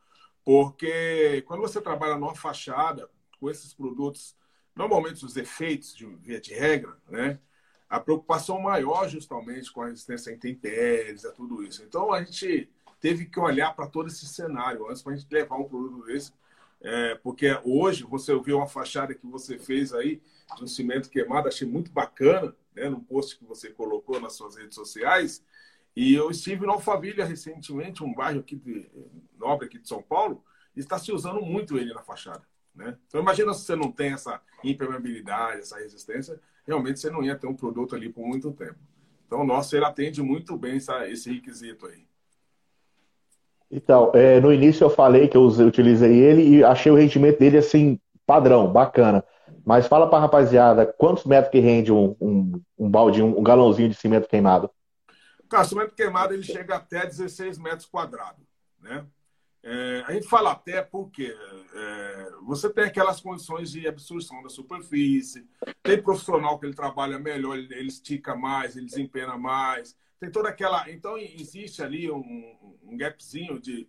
Porque quando você trabalha numa fachada, com esses produtos, normalmente os efeitos, de via de regra, né? A preocupação maior justamente com a resistência a intempéries, a tudo isso. Então a gente teve que olhar para todo esse cenário antes para a gente levar um produto desse. É, porque hoje você viu uma fachada que você fez aí de um cimento queimado, achei muito bacana, né, no post que você colocou nas suas redes sociais. E eu estive em Alphaville recentemente, um bairro aqui de, nobre aqui de São Paulo, e está se usando muito ele na fachada. Né? Então imagina se você não tem essa impermeabilidade, essa resistência, realmente você não ia ter um produto ali por muito tempo. Então o nosso ele atende muito bem essa, esse requisito aí. Então, é, no início eu falei que eu utilizei ele e achei o rendimento dele assim, padrão, bacana. Mas fala para rapaziada, quantos metros que rende um, um, um balde, um, um galãozinho de cimento queimado? Cara, cimento queimado ele chega até 16 metros quadrados, né? É, a gente fala até porque é, você tem aquelas condições de absorção da superfície, tem profissional que ele trabalha melhor, ele, ele estica mais, ele desempenha mais, tem toda aquela. Então, existe ali um, um gapzinho de,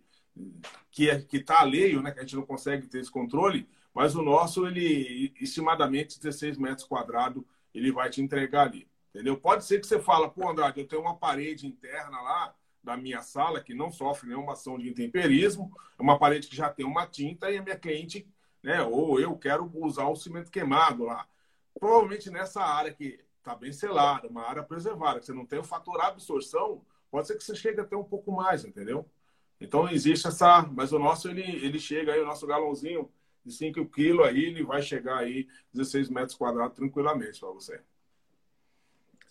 que é, está alheio, né, que a gente não consegue ter esse controle, mas o nosso, ele, estimadamente 16 metros quadrados, ele vai te entregar ali. Entendeu? Pode ser que você fala, pô, Andrade, eu tenho uma parede interna lá da minha sala, que não sofre nenhuma ação de intemperismo, é uma parede que já tem uma tinta e a minha cliente, né, ou eu quero usar o cimento queimado lá. Provavelmente nessa área que está bem selada, uma área preservada, que você não tem o fator absorção, pode ser que você chegue até um pouco mais, entendeu? Então existe essa, mas o nosso ele, ele chega aí, o nosso galãozinho de 5 quilos aí, ele vai chegar aí 16 metros quadrados tranquilamente para você.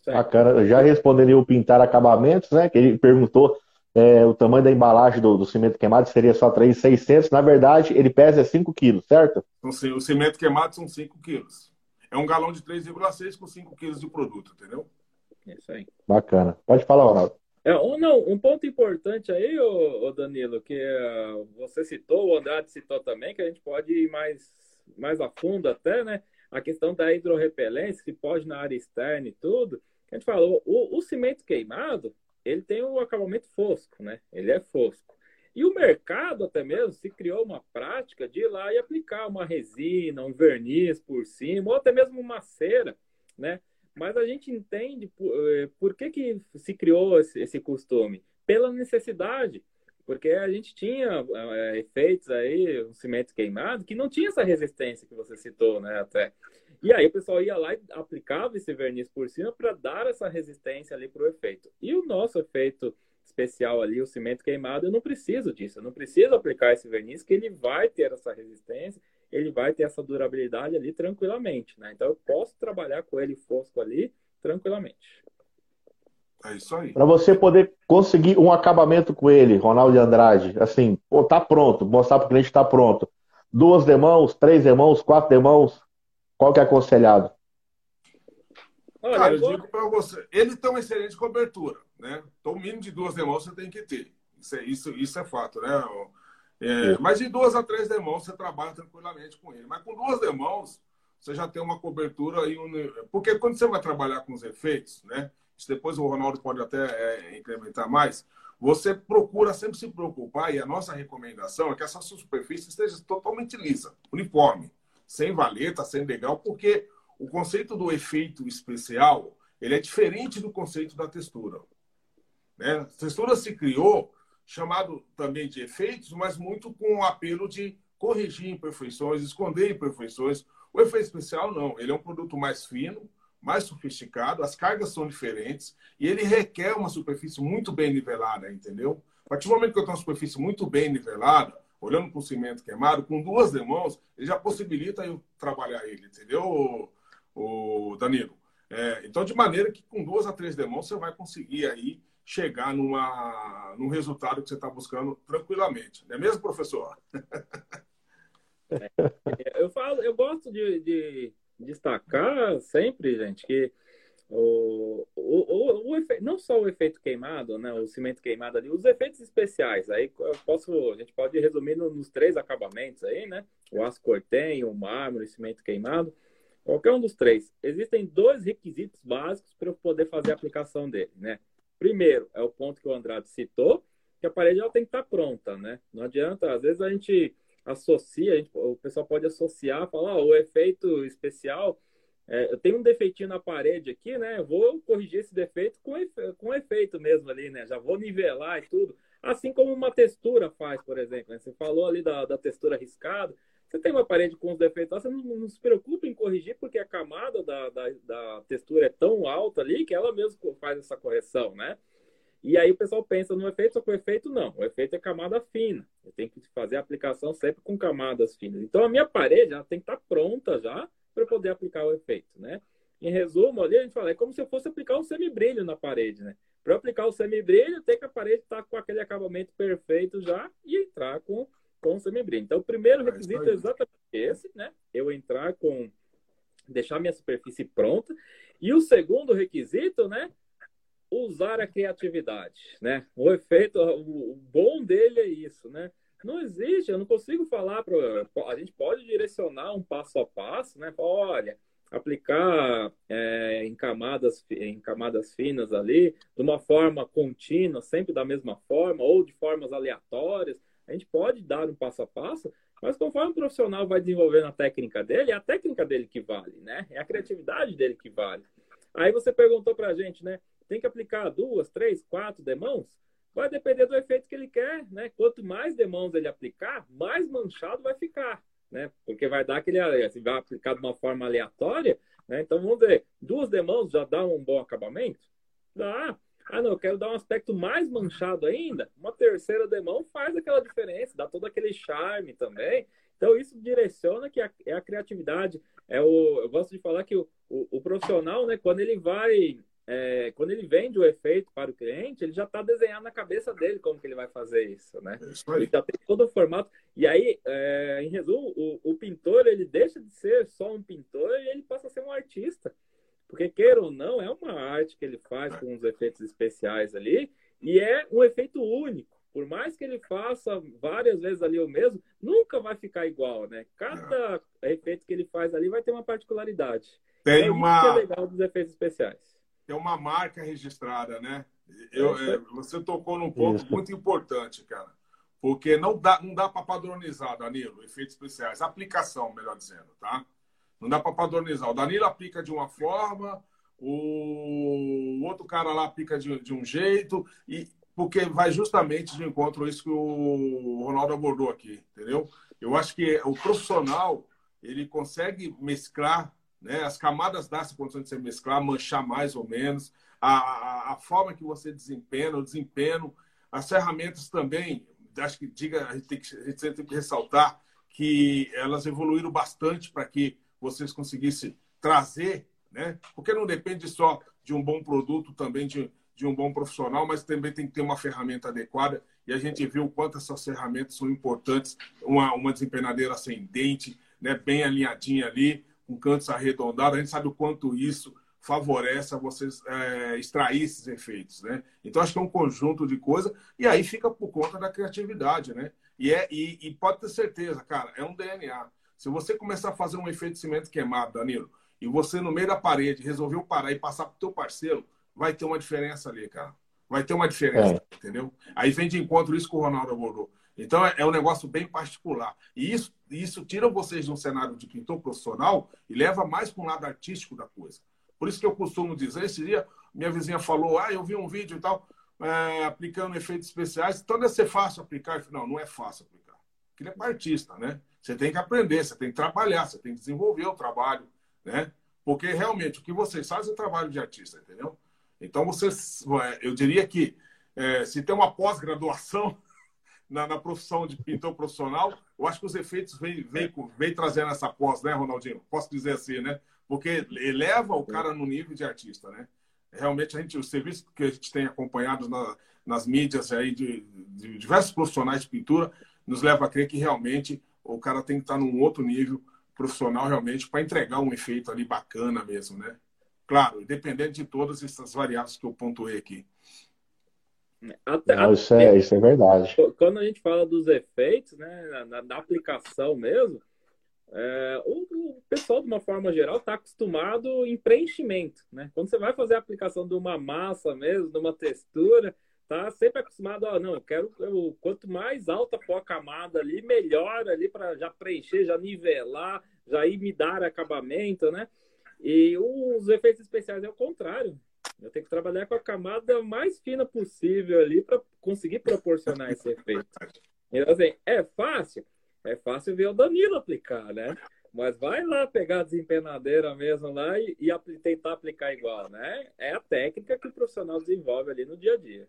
Bacana. Já respondendo o pintar acabamentos, né? Que ele perguntou é, o tamanho da embalagem do, do, cimento queimado seria só 3,600. Na verdade, ele pesa 5 quilos, certo? Então, sim, o cimento queimado são 5 quilos. É um galão de 3,6 com 5 quilos de produto, entendeu? Isso aí. Bacana. Pode falar, Ronaldo. É, um, não, um ponto importante aí, ô, ô Danilo, que uh, você citou, o Andrade citou também, que a gente pode ir mais, mais a fundo até, né? A questão da hidrorrepelência, se pode na área externa e tudo. A gente falou, o, o cimento queimado, ele tem o acabamento fosco, né? Ele é fosco. E o mercado até mesmo se criou uma prática de ir lá e aplicar uma resina, um verniz por cima, ou até mesmo uma cera, né? Mas a gente entende por, eh, por que, que se criou esse, esse costume? Pela necessidade. Porque a gente tinha é, efeitos aí, um cimento queimado, que não tinha essa resistência que você citou, né? Até. E aí o pessoal ia lá e aplicava esse verniz por cima para dar essa resistência ali para o efeito. E o nosso efeito especial ali, o cimento queimado, eu não preciso disso. Eu não preciso aplicar esse verniz, que ele vai ter essa resistência ele vai ter essa durabilidade ali tranquilamente, né? Então eu posso trabalhar com ele fosco ali tranquilamente. É isso aí. Para você poder conseguir um acabamento com ele, Ronaldo de Andrade, assim, pô, tá pronto, mostrar para o cliente está pronto. Duas demãos, três demãos, quatro demãos, qual que é aconselhado? Olha, Cara, eu digo para você, ele tem uma excelente cobertura, né? Então, o mínimo de duas demãos você tem que ter. Isso é, isso, isso é fato, né? É, mas de duas a três demãos você trabalha tranquilamente com ele. Mas com duas demãos você já tem uma cobertura aí. Um... Porque quando você vai trabalhar com os efeitos, né? Depois o Ronaldo pode até é, incrementar mais. Você procura sempre se preocupar, e a nossa recomendação é que essa superfície esteja totalmente lisa, uniforme, sem valeta, sem legal, porque o conceito do efeito especial ele é diferente do conceito da textura. Né? A textura se criou chamado também de efeitos, mas muito com o apelo de corrigir imperfeições, esconder imperfeições. O efeito especial não, ele é um produto mais fino, mais sofisticado, as cargas são diferentes e ele requer uma superfície muito bem nivelada, entendeu? A partir do momento que eu tenho uma superfície muito bem nivelada, olhando para o cimento queimado, com duas demãos, ele já possibilita eu trabalhar ele, entendeu, o, Danilo? É, então, de maneira que com duas a três demãos você vai conseguir aí chegar numa, num resultado que você está buscando tranquilamente. Não é mesmo, professor? É, eu, falo, eu gosto de, de destacar sempre, gente, que o, o, o, o efeito, não só o efeito queimado, né, o cimento queimado ali, os efeitos especiais. Aí posso, a gente pode resumir nos três acabamentos aí, né? O aço o mármore, o cimento queimado. Qualquer um dos três. Existem dois requisitos básicos para eu poder fazer a aplicação dele, né? Primeiro, é o ponto que o Andrade citou, que a parede ela tem que estar pronta, né? Não adianta, às vezes a gente associa, a gente, o pessoal pode associar, falar, oh, o efeito especial, é, eu tenho um defeitinho na parede aqui, né? Eu vou corrigir esse defeito com, efe, com efeito mesmo ali, né? Já vou nivelar e tudo. Assim como uma textura faz, por exemplo. Né? Você falou ali da, da textura riscada. Você tem uma parede com os defeitos, você não, não, se preocupa em corrigir, porque a camada da, da, da, textura é tão alta ali que ela mesmo faz essa correção, né? E aí o pessoal pensa no efeito, só que o efeito não. O efeito é camada fina. Eu tenho que fazer a aplicação sempre com camadas finas. Então a minha parede ela tem que estar pronta já para poder aplicar o efeito, né? Em resumo, ali a gente fala, é como se eu fosse aplicar um semibrilho na parede, né? Para aplicar o semibrilho, tem que a parede estar com aquele acabamento perfeito já e entrar com com semibrilho. Então, o primeiro requisito é exatamente esse, né? Eu entrar com deixar minha superfície pronta. E o segundo requisito, né? Usar a criatividade, né? O efeito, o bom dele é isso, né? Não existe, eu não consigo falar para a gente pode direcionar um passo a passo, né? Olha, aplicar é, em camadas em camadas finas ali, de uma forma contínua, sempre da mesma forma ou de formas aleatórias. A gente pode dar um passo a passo, mas conforme o profissional vai desenvolvendo a técnica dele, é a técnica dele que vale, né? É a criatividade dele que vale. Aí você perguntou para a gente, né? Tem que aplicar duas, três, quatro demãos? Vai depender do efeito que ele quer, né? Quanto mais demãos ele aplicar, mais manchado vai ficar, né? Porque vai dar aquele, assim, vai aplicar de uma forma aleatória, né? Então vamos ver, duas demãos já dá um bom acabamento? Dá. Ah, não, eu quero dar um aspecto mais manchado ainda. Uma terceira demão faz aquela diferença, dá todo aquele charme também. Então, isso direciona que é a criatividade. É o, eu gosto de falar que o, o, o profissional, né, quando ele vai é, quando ele vende o efeito para o cliente, ele já está desenhando na cabeça dele como que ele vai fazer isso, né? Isso ele já tem todo o formato. E aí, é, em resumo, o, o, pintor ele deixa de ser só um pintor e ele passa a ser um artista. Porque, queira ou não, é uma arte que ele faz com os efeitos especiais ali e é um efeito único. Por mais que ele faça várias vezes ali o mesmo, nunca vai ficar igual, né? Cada efeito que ele faz ali vai ter uma particularidade. Tem é uma... que é legal dos efeitos especiais tem uma marca registrada, né? Eu, é, você tocou num ponto Isso. muito importante, cara. Porque não dá, não dá para padronizar, Danilo, efeitos especiais. Aplicação, melhor dizendo, tá? Não dá para padronizar. O Danilo aplica de uma forma, o outro cara lá aplica de, de um jeito, e porque vai justamente de encontro a isso que o Ronaldo abordou aqui, entendeu? Eu acho que o profissional ele consegue mesclar né? As camadas essa condição de você mesclar, manchar mais ou menos, a, a, a forma que você desempenha, o desempenho, as ferramentas também, acho que diga, a gente tem que, gente tem que ressaltar que elas evoluíram bastante para que vocês conseguissem trazer, né? Porque não depende só de um bom produto, também de, de um bom profissional, mas também tem que ter uma ferramenta adequada. E a gente viu o quanto essas ferramentas são importantes. Uma, uma desempenadeira ascendente, né? bem alinhadinha ali, com cantos arredondados, a gente sabe o quanto isso favorece a vocês é, extrair esses efeitos, né? Então acho que é um conjunto de coisas e aí fica por conta da criatividade, né? E é e, e, pode ter certeza, cara, é um DNA. Se você começar a fazer um efeito de cimento queimado, Danilo, e você no meio da parede resolveu parar e passar pro teu parceiro, vai ter uma diferença ali, cara. Vai ter uma diferença, é. entendeu? Aí vem de encontro isso que o Ronaldo abordou. Então é, é um negócio bem particular. E isso, isso tira vocês de um cenário de pintor profissional e leva mais para um lado artístico da coisa. Por isso que eu costumo dizer, esse dia minha vizinha falou, ah, eu vi um vídeo e tal, é, aplicando efeitos especiais, então deve ser fácil aplicar. Não, não é fácil aplicar. Aquilo é para artista, né? Você tem que aprender, você tem que trabalhar, você tem que desenvolver o trabalho, né? Porque realmente o que vocês fazem é trabalho de artista, entendeu? Então vocês, eu diria que é, se tem uma pós-graduação na, na, profissão de pintor profissional, eu acho que os efeitos vêm vem, vem trazendo essa pós, né, Ronaldinho? Posso dizer assim, né? Porque eleva o cara no nível de artista, né? Realmente, a gente, o serviço que a gente tem acompanhado na, nas mídias aí de, de, diversos profissionais de pintura nos leva a crer que realmente o cara tem que estar num outro nível profissional realmente para entregar um efeito ali bacana mesmo, né? Claro, dependendo de todas essas variáveis que eu pontuei aqui. Até, Não, isso, é, isso é verdade. Quando a gente fala dos efeitos, né, na, na aplicação mesmo, é, o, o, pessoal, de uma forma geral, está acostumado em preenchimento. Né? Quando você vai fazer a aplicação de uma massa mesmo, de uma textura, tá sempre acostumado a, não, eu quero, eu, quanto mais alta for a camada ali, melhor ali para já preencher, já nivelar, já ir me dar acabamento, né? E os efeitos especiais é o contrário. Eu tenho que trabalhar com a camada mais fina possível ali para conseguir proporcionar esse efeito. Então, assim, é fácil? É fácil ver o Danilo aplicar, né? Mas vai lá pegar a desempenadeira mesmo lá e, e tentar aplicar igual, né? É a técnica que o profissional desenvolve ali no dia a dia.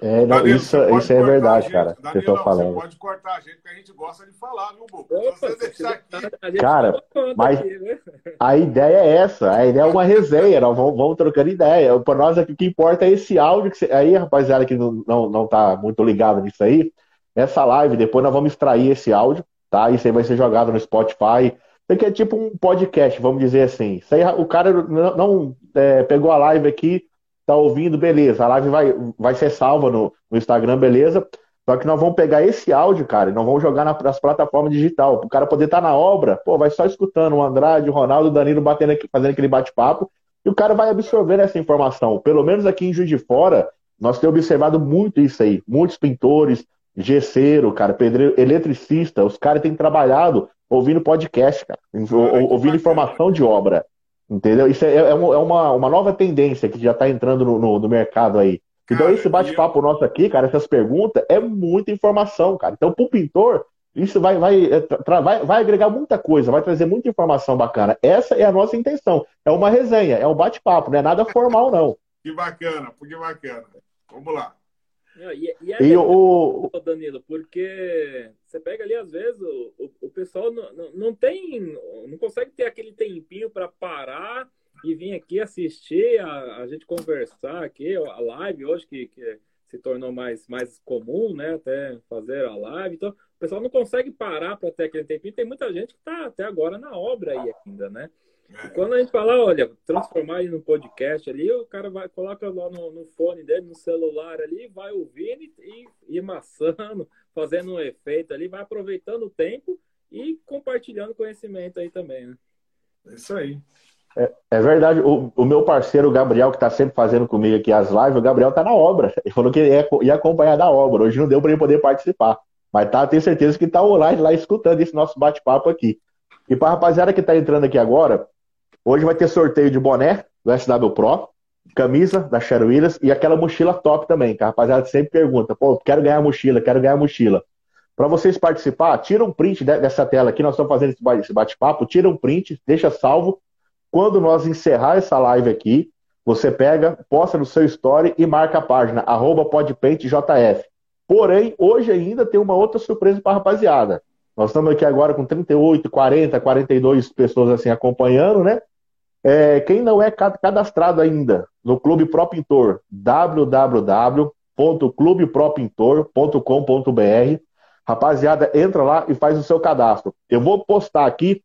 É, não, Danilo, isso, isso é verdade, cara. Danilo, que eu tô falando. Você pode cortar a gente, porque a gente gosta de falar, viu, Bobo? Opa, você deixar aqui. Cara, mas aqui, né? a ideia é essa. A ideia é uma resenha. Nós vamos, vamos trocando ideia. Para nós aqui, o que importa é esse áudio. Que você... Aí, rapaziada, que não, não, não tá muito ligado nisso aí, essa live, depois nós vamos extrair esse áudio, tá? Isso aí vai ser jogado no Spotify. Isso aqui é tipo um podcast, vamos dizer assim. Isso aí, o cara não, não é, pegou a live aqui tá ouvindo, beleza. A live vai, vai ser salva no, no Instagram, beleza. Só que nós vamos pegar esse áudio, cara, e nós vamos jogar na, nas plataformas digital. Para o cara poder estar tá na obra, pô, vai só escutando o Andrade, o Ronaldo, o Danilo batendo aqui, fazendo aquele bate-papo, e o cara vai absorvendo essa informação. Pelo menos aqui em Juiz de Fora, nós temos observado muito isso aí. Muitos pintores, gesseiro, cara, pedreiro, eletricista, os caras têm trabalhado ouvindo podcast, cara, ouvindo informação de obra. Entendeu? Isso é, é, uma, uma nova tendência que já está entrando no, no, no, mercado aí. Então, cara, esse bate-papo eu... nosso aqui, cara, essas perguntas, é muita informação, cara. Então, para o pintor, isso vai, vai, é, vai, vai agregar muita coisa, vai trazer muita informação bacana. Essa é a nossa intenção. É uma resenha, é um bate-papo, não é nada formal, não. que bacana, que bacana. Vamos lá. E, e é e o... Danilo, porque você pega ali, às vezes, o, o, o pessoal não, não, não, tem, não consegue ter aquele tempinho para parar e vir aqui assistir, a, a gente conversar aqui, a live hoje que, que se tornou mais, mais comum, né? Até fazer a live. Então, o pessoal não consegue parar para ter aquele tempinho. Tem muita gente que está até agora na obra aí ainda, né? E quando a gente fala, olha, transformar ele no podcast ali, o cara vai, coloca lá no, no fone dele, no celular ali, vai ouvindo e, e, maçando, fazendo um efeito ali, vai aproveitando o tempo e compartilhando conhecimento aí também, né? É isso aí. É, é verdade. O, o, meu parceiro, Gabriel, que está sempre fazendo comigo aqui as lives, o Gabriel está na obra. Ele falou que ia, ia acompanhar da obra. Hoje não deu para ele poder participar. Mas tá, tenho certeza que está online lá escutando esse nosso bate-papo aqui. E para a rapaziada que está entrando aqui agora, hoje vai ter sorteio de boné do SW Pro, camisa da Sher Williams e aquela mochila top também, que a rapaziada sempre pergunta: pô, quero ganhar mochila, quero ganhar mochila. Para vocês participar, tira um print dessa tela aqui, nós estamos fazendo esse bate-papo, tira um print, deixa salvo quando nós encerrar essa live aqui, você pega, posta no seu story e marca a página, arroba podpaintjf. Porém, hoje ainda tem uma outra surpresa para a rapaziada. Nós estamos aqui agora com 38, 40, 42 pessoas assim acompanhando, né? É, quem não é cadastrado ainda no Clube Pro Pintor, www.clubepropintor.com.br. Rapaziada, entra lá e faz o seu cadastro. Eu vou postar aqui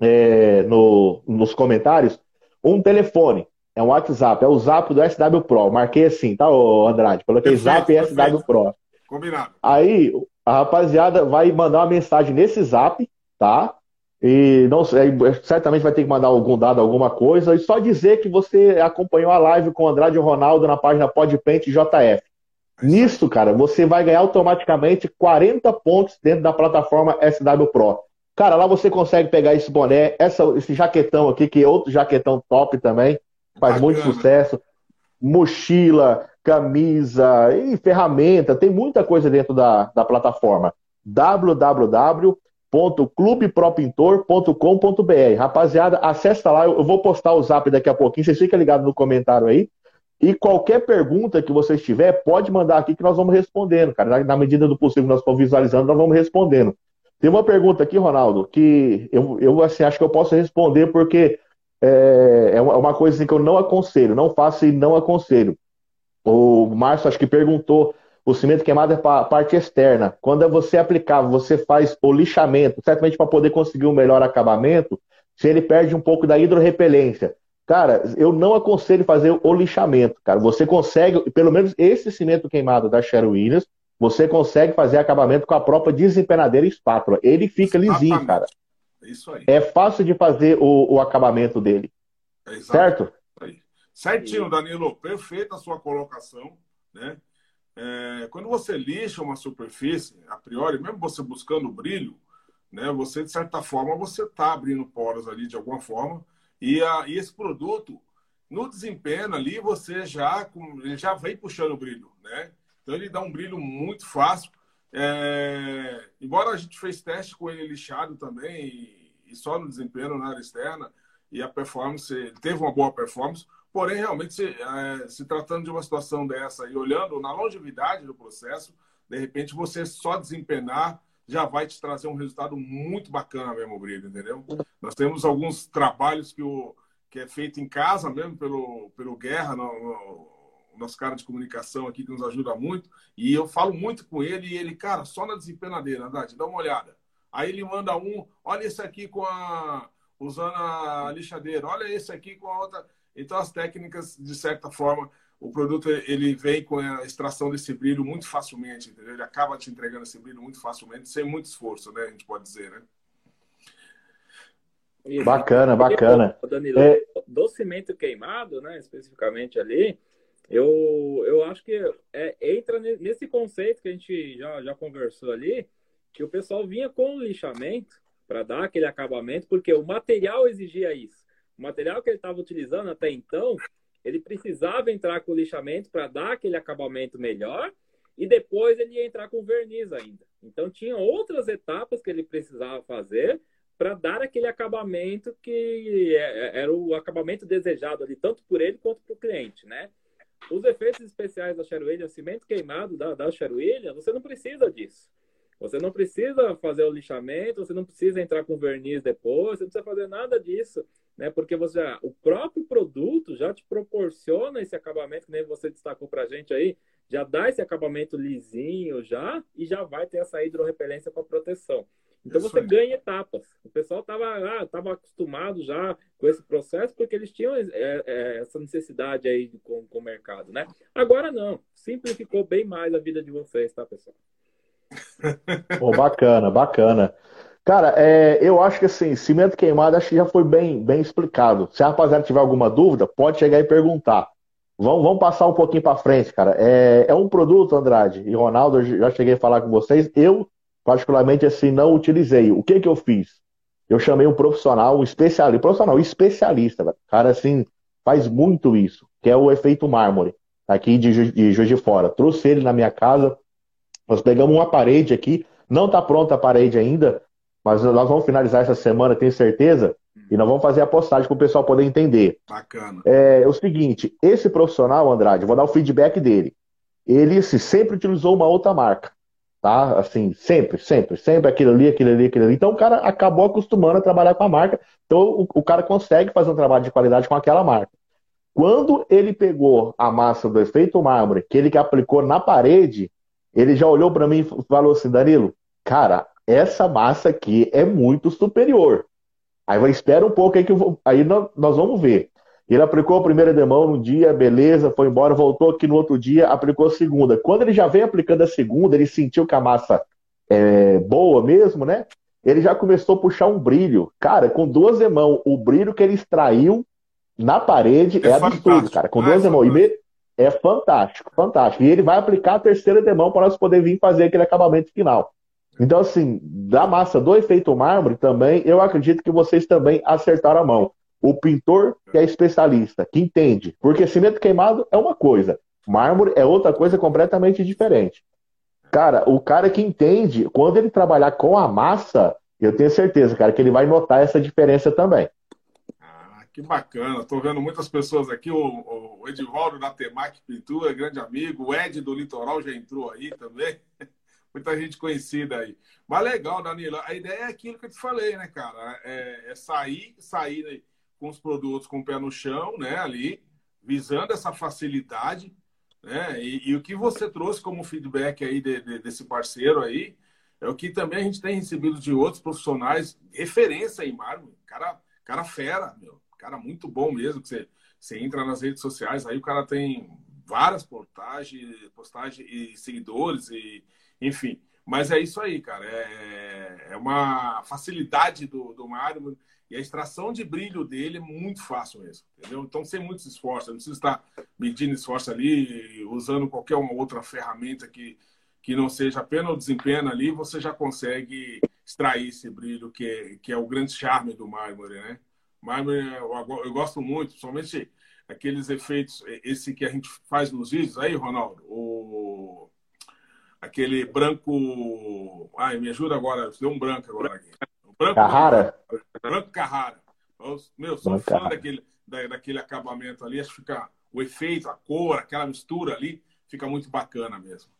é, no, nos comentários um telefone. É um WhatsApp, é o zap do SW Pro. Marquei assim, tá, Andrade? Coloquei perfeito, zap perfeito. SW Pro. Combinado. Aí a rapaziada vai mandar uma mensagem nesse zap, tá? E não certamente vai ter que mandar algum dado, alguma coisa, e só dizer que você acompanhou a live com o Andrade e Ronaldo na página Podpaint JF. Nisso, cara, você vai ganhar automaticamente 40 pontos dentro da plataforma SW Pro. Cara, lá você consegue pegar esse boné, essa, esse jaquetão aqui, que é outro jaquetão top também, faz Bacana. muito sucesso. Mochila, camisa e ferramenta, tem muita coisa dentro da, da plataforma. www.clubepropintor.com.br Rapaziada, acessa lá, eu vou postar o zap daqui a pouquinho, vocês ficam ligados no comentário aí. E qualquer pergunta que vocês tiver, pode mandar aqui que nós vamos respondendo, cara. Na medida do possível, nós estamos visualizando, nós vamos respondendo. Tem uma pergunta aqui, Ronaldo, que eu, eu assim, acho que eu posso responder porque é, é uma coisa assim, que eu não aconselho, não faço e não aconselho. O Márcio acho que perguntou o cimento queimado é para a parte externa. Quando é você aplicar, você faz o lixamento, certamente para poder conseguir um melhor acabamento, se ele perde um pouco da hidrorrepelência. Cara, eu não aconselho fazer o lixamento, cara. Você consegue, pelo menos esse cimento queimado da Sherwin Williams, você consegue fazer acabamento com a própria desempenadeira e espátula. Ele fica Exatamente. lisinho, cara. Isso aí. É fácil de fazer o, o acabamento dele. É certo? Certinho, Danilo. Perfeita a sua colocação. Né? É, quando você lixa uma superfície, a priori, mesmo você buscando brilho, né, você, de certa forma, você está abrindo poros ali de alguma forma. E, a, e esse produto, no desempenho ali, você já, já vem puxando o brilho. Né? Então ele dá um brilho muito fácil. É... Embora a gente fez teste com ele lixado também, e, e só no desempenho na área externa, e a performance, teve uma boa performance, porém, realmente, se, é, se tratando de uma situação dessa e olhando na longevidade do processo, de repente você só desempenar já vai te trazer um resultado muito bacana mesmo, Brito, entendeu? Nós temos alguns trabalhos que, o, que é feito em casa mesmo pelo, pelo Guerra, no, no nosso cara de comunicação aqui que nos ajuda muito. E eu falo muito com ele e ele, cara, só na desempenadeira, Haddad, dá uma olhada. Aí ele manda um, olha esse aqui com a. usando a lixadeira, olha esse aqui com a outra. Então as técnicas, de certa forma, o produto ele vem com a extração desse brilho muito facilmente, entendeu? Ele acaba te entregando esse brilho muito facilmente, sem muito esforço, né? A gente pode dizer, né? Bacana, bacana. Danilo, é... do cimento queimado, né, especificamente ali, eu, eu acho que é, entra nesse conceito que a gente já, já conversou ali, que o pessoal vinha com o lixamento para dar aquele acabamento, porque o material exigia isso. O material que ele estava utilizando até então, ele precisava entrar com o lixamento para dar aquele acabamento melhor e depois ele ia entrar com verniz ainda. Então tinha outras etapas que ele precisava fazer para dar aquele acabamento que é, é, era o acabamento desejado ali, tanto por ele quanto para o cliente, né? os efeitos especiais da Sherwin Williams, cimento queimado da, da Williams, você não precisa disso. Você não precisa fazer o lixamento, você não precisa entrar com verniz depois, você não precisa fazer nada disso, né? Porque você o próprio produto já te proporciona esse acabamento, que nem você destacou para a gente aí, já dá esse acabamento lisinho já e já vai ter essa hidrorrepelência para proteção. Então Isso você ganha etapas. O pessoal estava ah, tava acostumado já com esse processo porque eles tinham é, é, essa necessidade aí com, com o mercado, né? Agora não, simplificou bem mais a vida de vocês, tá, pessoal? Pô, bacana, bacana. Cara, é, eu acho que assim, cimento queimado acho que já foi bem, bem explicado. Se a rapaziada tiver alguma dúvida, pode chegar e perguntar. Vamos, vamos passar um pouquinho para frente, cara. É, é um produto, Andrade e Ronaldo, eu já cheguei a falar com vocês. Eu particularmente assim, não utilizei. O que que eu fiz? Eu chamei um profissional, um especialista, profissional, especialista, cara, assim, faz muito isso, que é o efeito mármore, aqui de, de Juiz de Fora. Trouxe ele na minha casa, nós pegamos uma parede aqui, não está pronta a parede ainda, mas nós vamos finalizar essa semana, tenho certeza, e nós vamos fazer a postagem para o pessoal poder entender. Bacana. É, é, o seguinte, esse profissional, Andrade, vou dar o feedback dele. Ele se, sempre utilizou uma outra marca tá? Assim, sempre, sempre, sempre aquilo ali, aquilo ali, aquilo ali. Então o cara acabou acostumando a trabalhar com a marca, então o, o cara consegue fazer um trabalho de qualidade com aquela marca. Quando ele pegou a massa do efeito mármore, que ele que aplicou na parede, ele já olhou para mim e falou assim, Danilo, cara, essa massa aqui é muito superior. Aí vai espera um pouco aí que vou... aí nós, vamos ver. Ele aplicou a primeira demão no dia, beleza, foi embora, voltou aqui no outro dia, aplicou a segunda. Quando ele já vem aplicando a segunda, ele sentiu que a massa é boa mesmo, né? Ele já começou a puxar um brilho. Cara, com duas demãos, o brilho que ele extraiu na parede é, é absurdo, cara. Com duas demãos. É fantástico, fantástico. E ele vai aplicar a terceira demão para nós poder vir fazer aquele acabamento final. Então, assim, da massa do efeito mármore também, eu acredito que vocês também acertaram a mão o pintor que é especialista, que entende. Porque cimento queimado é uma coisa, mármore é outra coisa completamente diferente. Cara, o cara que entende, quando ele trabalhar com a massa, eu tenho certeza, cara, que ele vai notar essa diferença também. Que bacana. Estou vendo muitas pessoas aqui. O, o Edivaldo da Temac Pintura, grande amigo. O Ed do Litoral já entrou aí também. Muita gente conhecida aí. Mas legal, Danilo. A ideia é aquilo que eu te falei, né, cara? É, é sair, sair né? com os produtos com o pé no chão, né, ali, visando essa facilidade, né, e, e o que você trouxe como feedback aí de, de, desse parceiro aí, é o que também a gente tem recebido de outros profissionais, referência em mármore, cara, cara fera, meu, cara muito bom mesmo, que você, você entra nas redes sociais, aí o cara tem várias postagens, postagens e seguidores, e enfim, mas é isso aí, cara, é, é uma facilidade do, do mármore, e a extração de brilho dele é muito fácil mesmo, entendeu? Então, sem muitos esforços, não precisa estar medindo esforço ali, usando qualquer uma outra ferramenta que, que não seja apenas o desempenho ali, você já consegue extrair esse brilho, que é, que é o grande charme do mármore, né? Mármore, eu, eu gosto muito, principalmente aqueles efeitos, esse que a gente faz nos vídeos aí, Ronaldo, o aquele branco. Ai, me ajuda agora, deu um branco agora aqui. Branco Carrara? Branco Carrara. Meu, sou Branco fã daquele, da, daquele acabamento ali. Acho que fica o efeito, a cor, aquela mistura ali, fica muito bacana mesmo.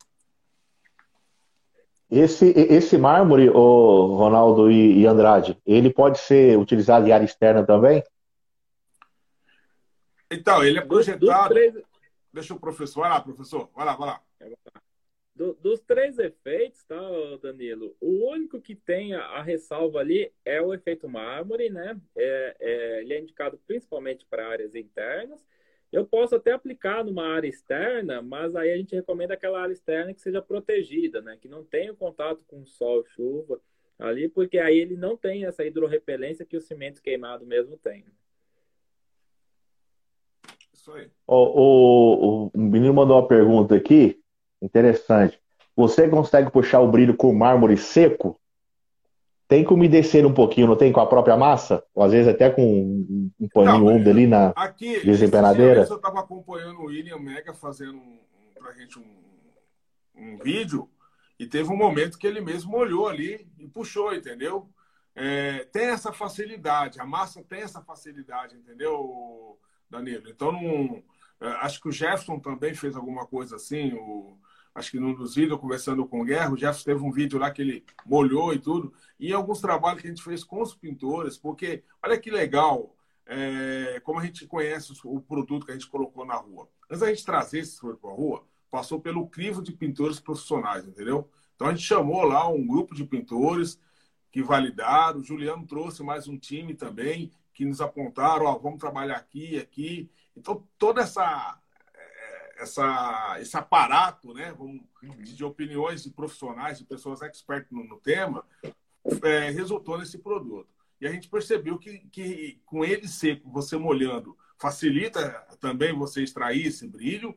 Esse, esse mármore, o Ronaldo e, Andrade, ele pode ser utilizado em área externa também? Então, ele é projetado. Deixa o professor, vai lá, professor, vai lá, vai lá. Do, dos três efeitos, tá, Danilo? O único que tem a, a ressalva ali é o efeito mármore, né? É, é, ele é indicado principalmente para áreas internas. Eu posso até aplicar numa área externa, mas aí a gente recomenda aquela área externa que seja protegida, né? Que não tenha contato com sol, chuva ali, porque aí ele não tem essa hidrorrepelência que o cimento queimado mesmo tem. Isso aí. O, o, o menino mandou uma pergunta aqui. Interessante. Você consegue puxar o brilho com mármore seco? Tem que umedecer um pouquinho, não tem com a própria massa? Ou às vezes até com um, um paninho úmido ali na aqui, desempenadeira? Eu estava acompanhando o William Mega fazendo um, pra gente um, um vídeo e teve um momento que ele mesmo olhou ali e puxou, entendeu? É, tem essa facilidade, a massa tem essa facilidade, entendeu, Danilo? Então não É, acho que o Jefferson também fez alguma coisa assim. O, acho que num dos vídeos, conversando com o Guerra, o Jefferson teve um vídeo lá que ele molhou e tudo. E alguns trabalhos que a gente fez com os pintores, porque olha que legal é, como a gente conhece o produto que a gente colocou na rua. Antes da gente trazer esse produto para a rua, passou pelo crivo de pintores profissionais, entendeu? Então a gente chamou lá um grupo de pintores que validaram. O Juliano trouxe mais um time também que nos apontaram, ó, vamos trabalhar aqui, aqui. Então toda essa essa esse aparato, né, vamos, de opiniões de profissionais, de pessoas expertas no, no tema, é, resultou nesse produto. E a gente percebeu que, que com ele seco, você molhando, facilita também você extrair esse brilho.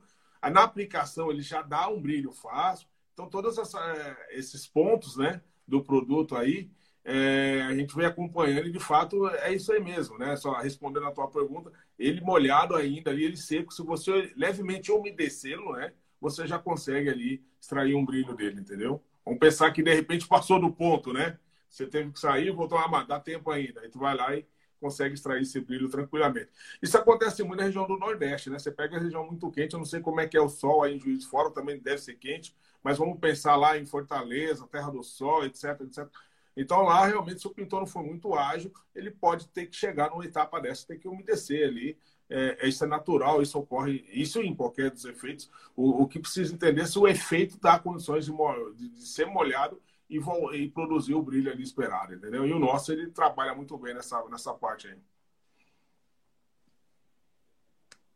Na aplicação, ele já dá um brilho fácil. Então, todos essa, esses pontos né, do produto aí, é, a gente vem acompanhando e, de fato, é isso aí mesmo. Né? Só respondendo a tua pergunta, ele molhado ainda ali, ele seco, se você levemente umedecê-lo, né, você já consegue ali extrair um brilho dele, entendeu? Vamos pensar que, de repente, passou do ponto, né? Você teve que sair, voltou, ah, dá tempo ainda. Aí tu vai lá e consegue extrair esse brilho tranquilamente. Isso acontece muito na região do Nordeste, né? Você pega a região muito quente, eu não sei como é que é o sol aí em Juiz de Fora, também deve ser quente, mas vamos pensar lá em Fortaleza, Terra do Sol, etc, etc. Então lá, realmente, se o pintor não for muito ágil, ele pode ter que chegar numa etapa dessa, ter que umedecer ali. É, isso é natural, isso ocorre, isso em qualquer dos efeitos. O, o que precisa entender é se o efeito dá condições de, de, de ser molhado e, e produzir o brilho ali esperado, entendeu? E o nosso, ele trabalha muito bem nessa, nessa parte aí.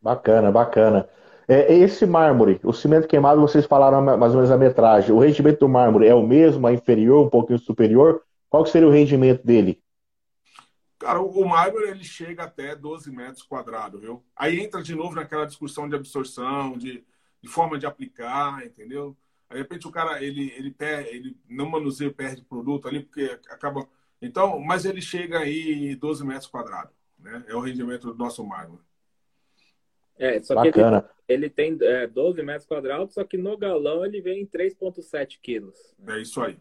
Bacana, bacana. É, esse mármore, o cimento queimado, vocês falaram mais ou menos a metragem. O rendimento do mármore é o mesmo, é inferior, um pouquinho superior? Qual que seria o rendimento dele? Cara, o mármore ele chega até 12 metros quadrados, viu? Aí entra de novo naquela discussão de absorção, de, de forma de aplicar, entendeu? Aí, de repente o cara ele ele perde, ele não manuseia perde produto ali porque acaba então mas ele chega aí 12 metros quadrados né é o rendimento do nosso mármore é só Bacana. que ele, ele tem é, 12 metros quadrados só que no galão ele vem em 3,7 quilos é isso aí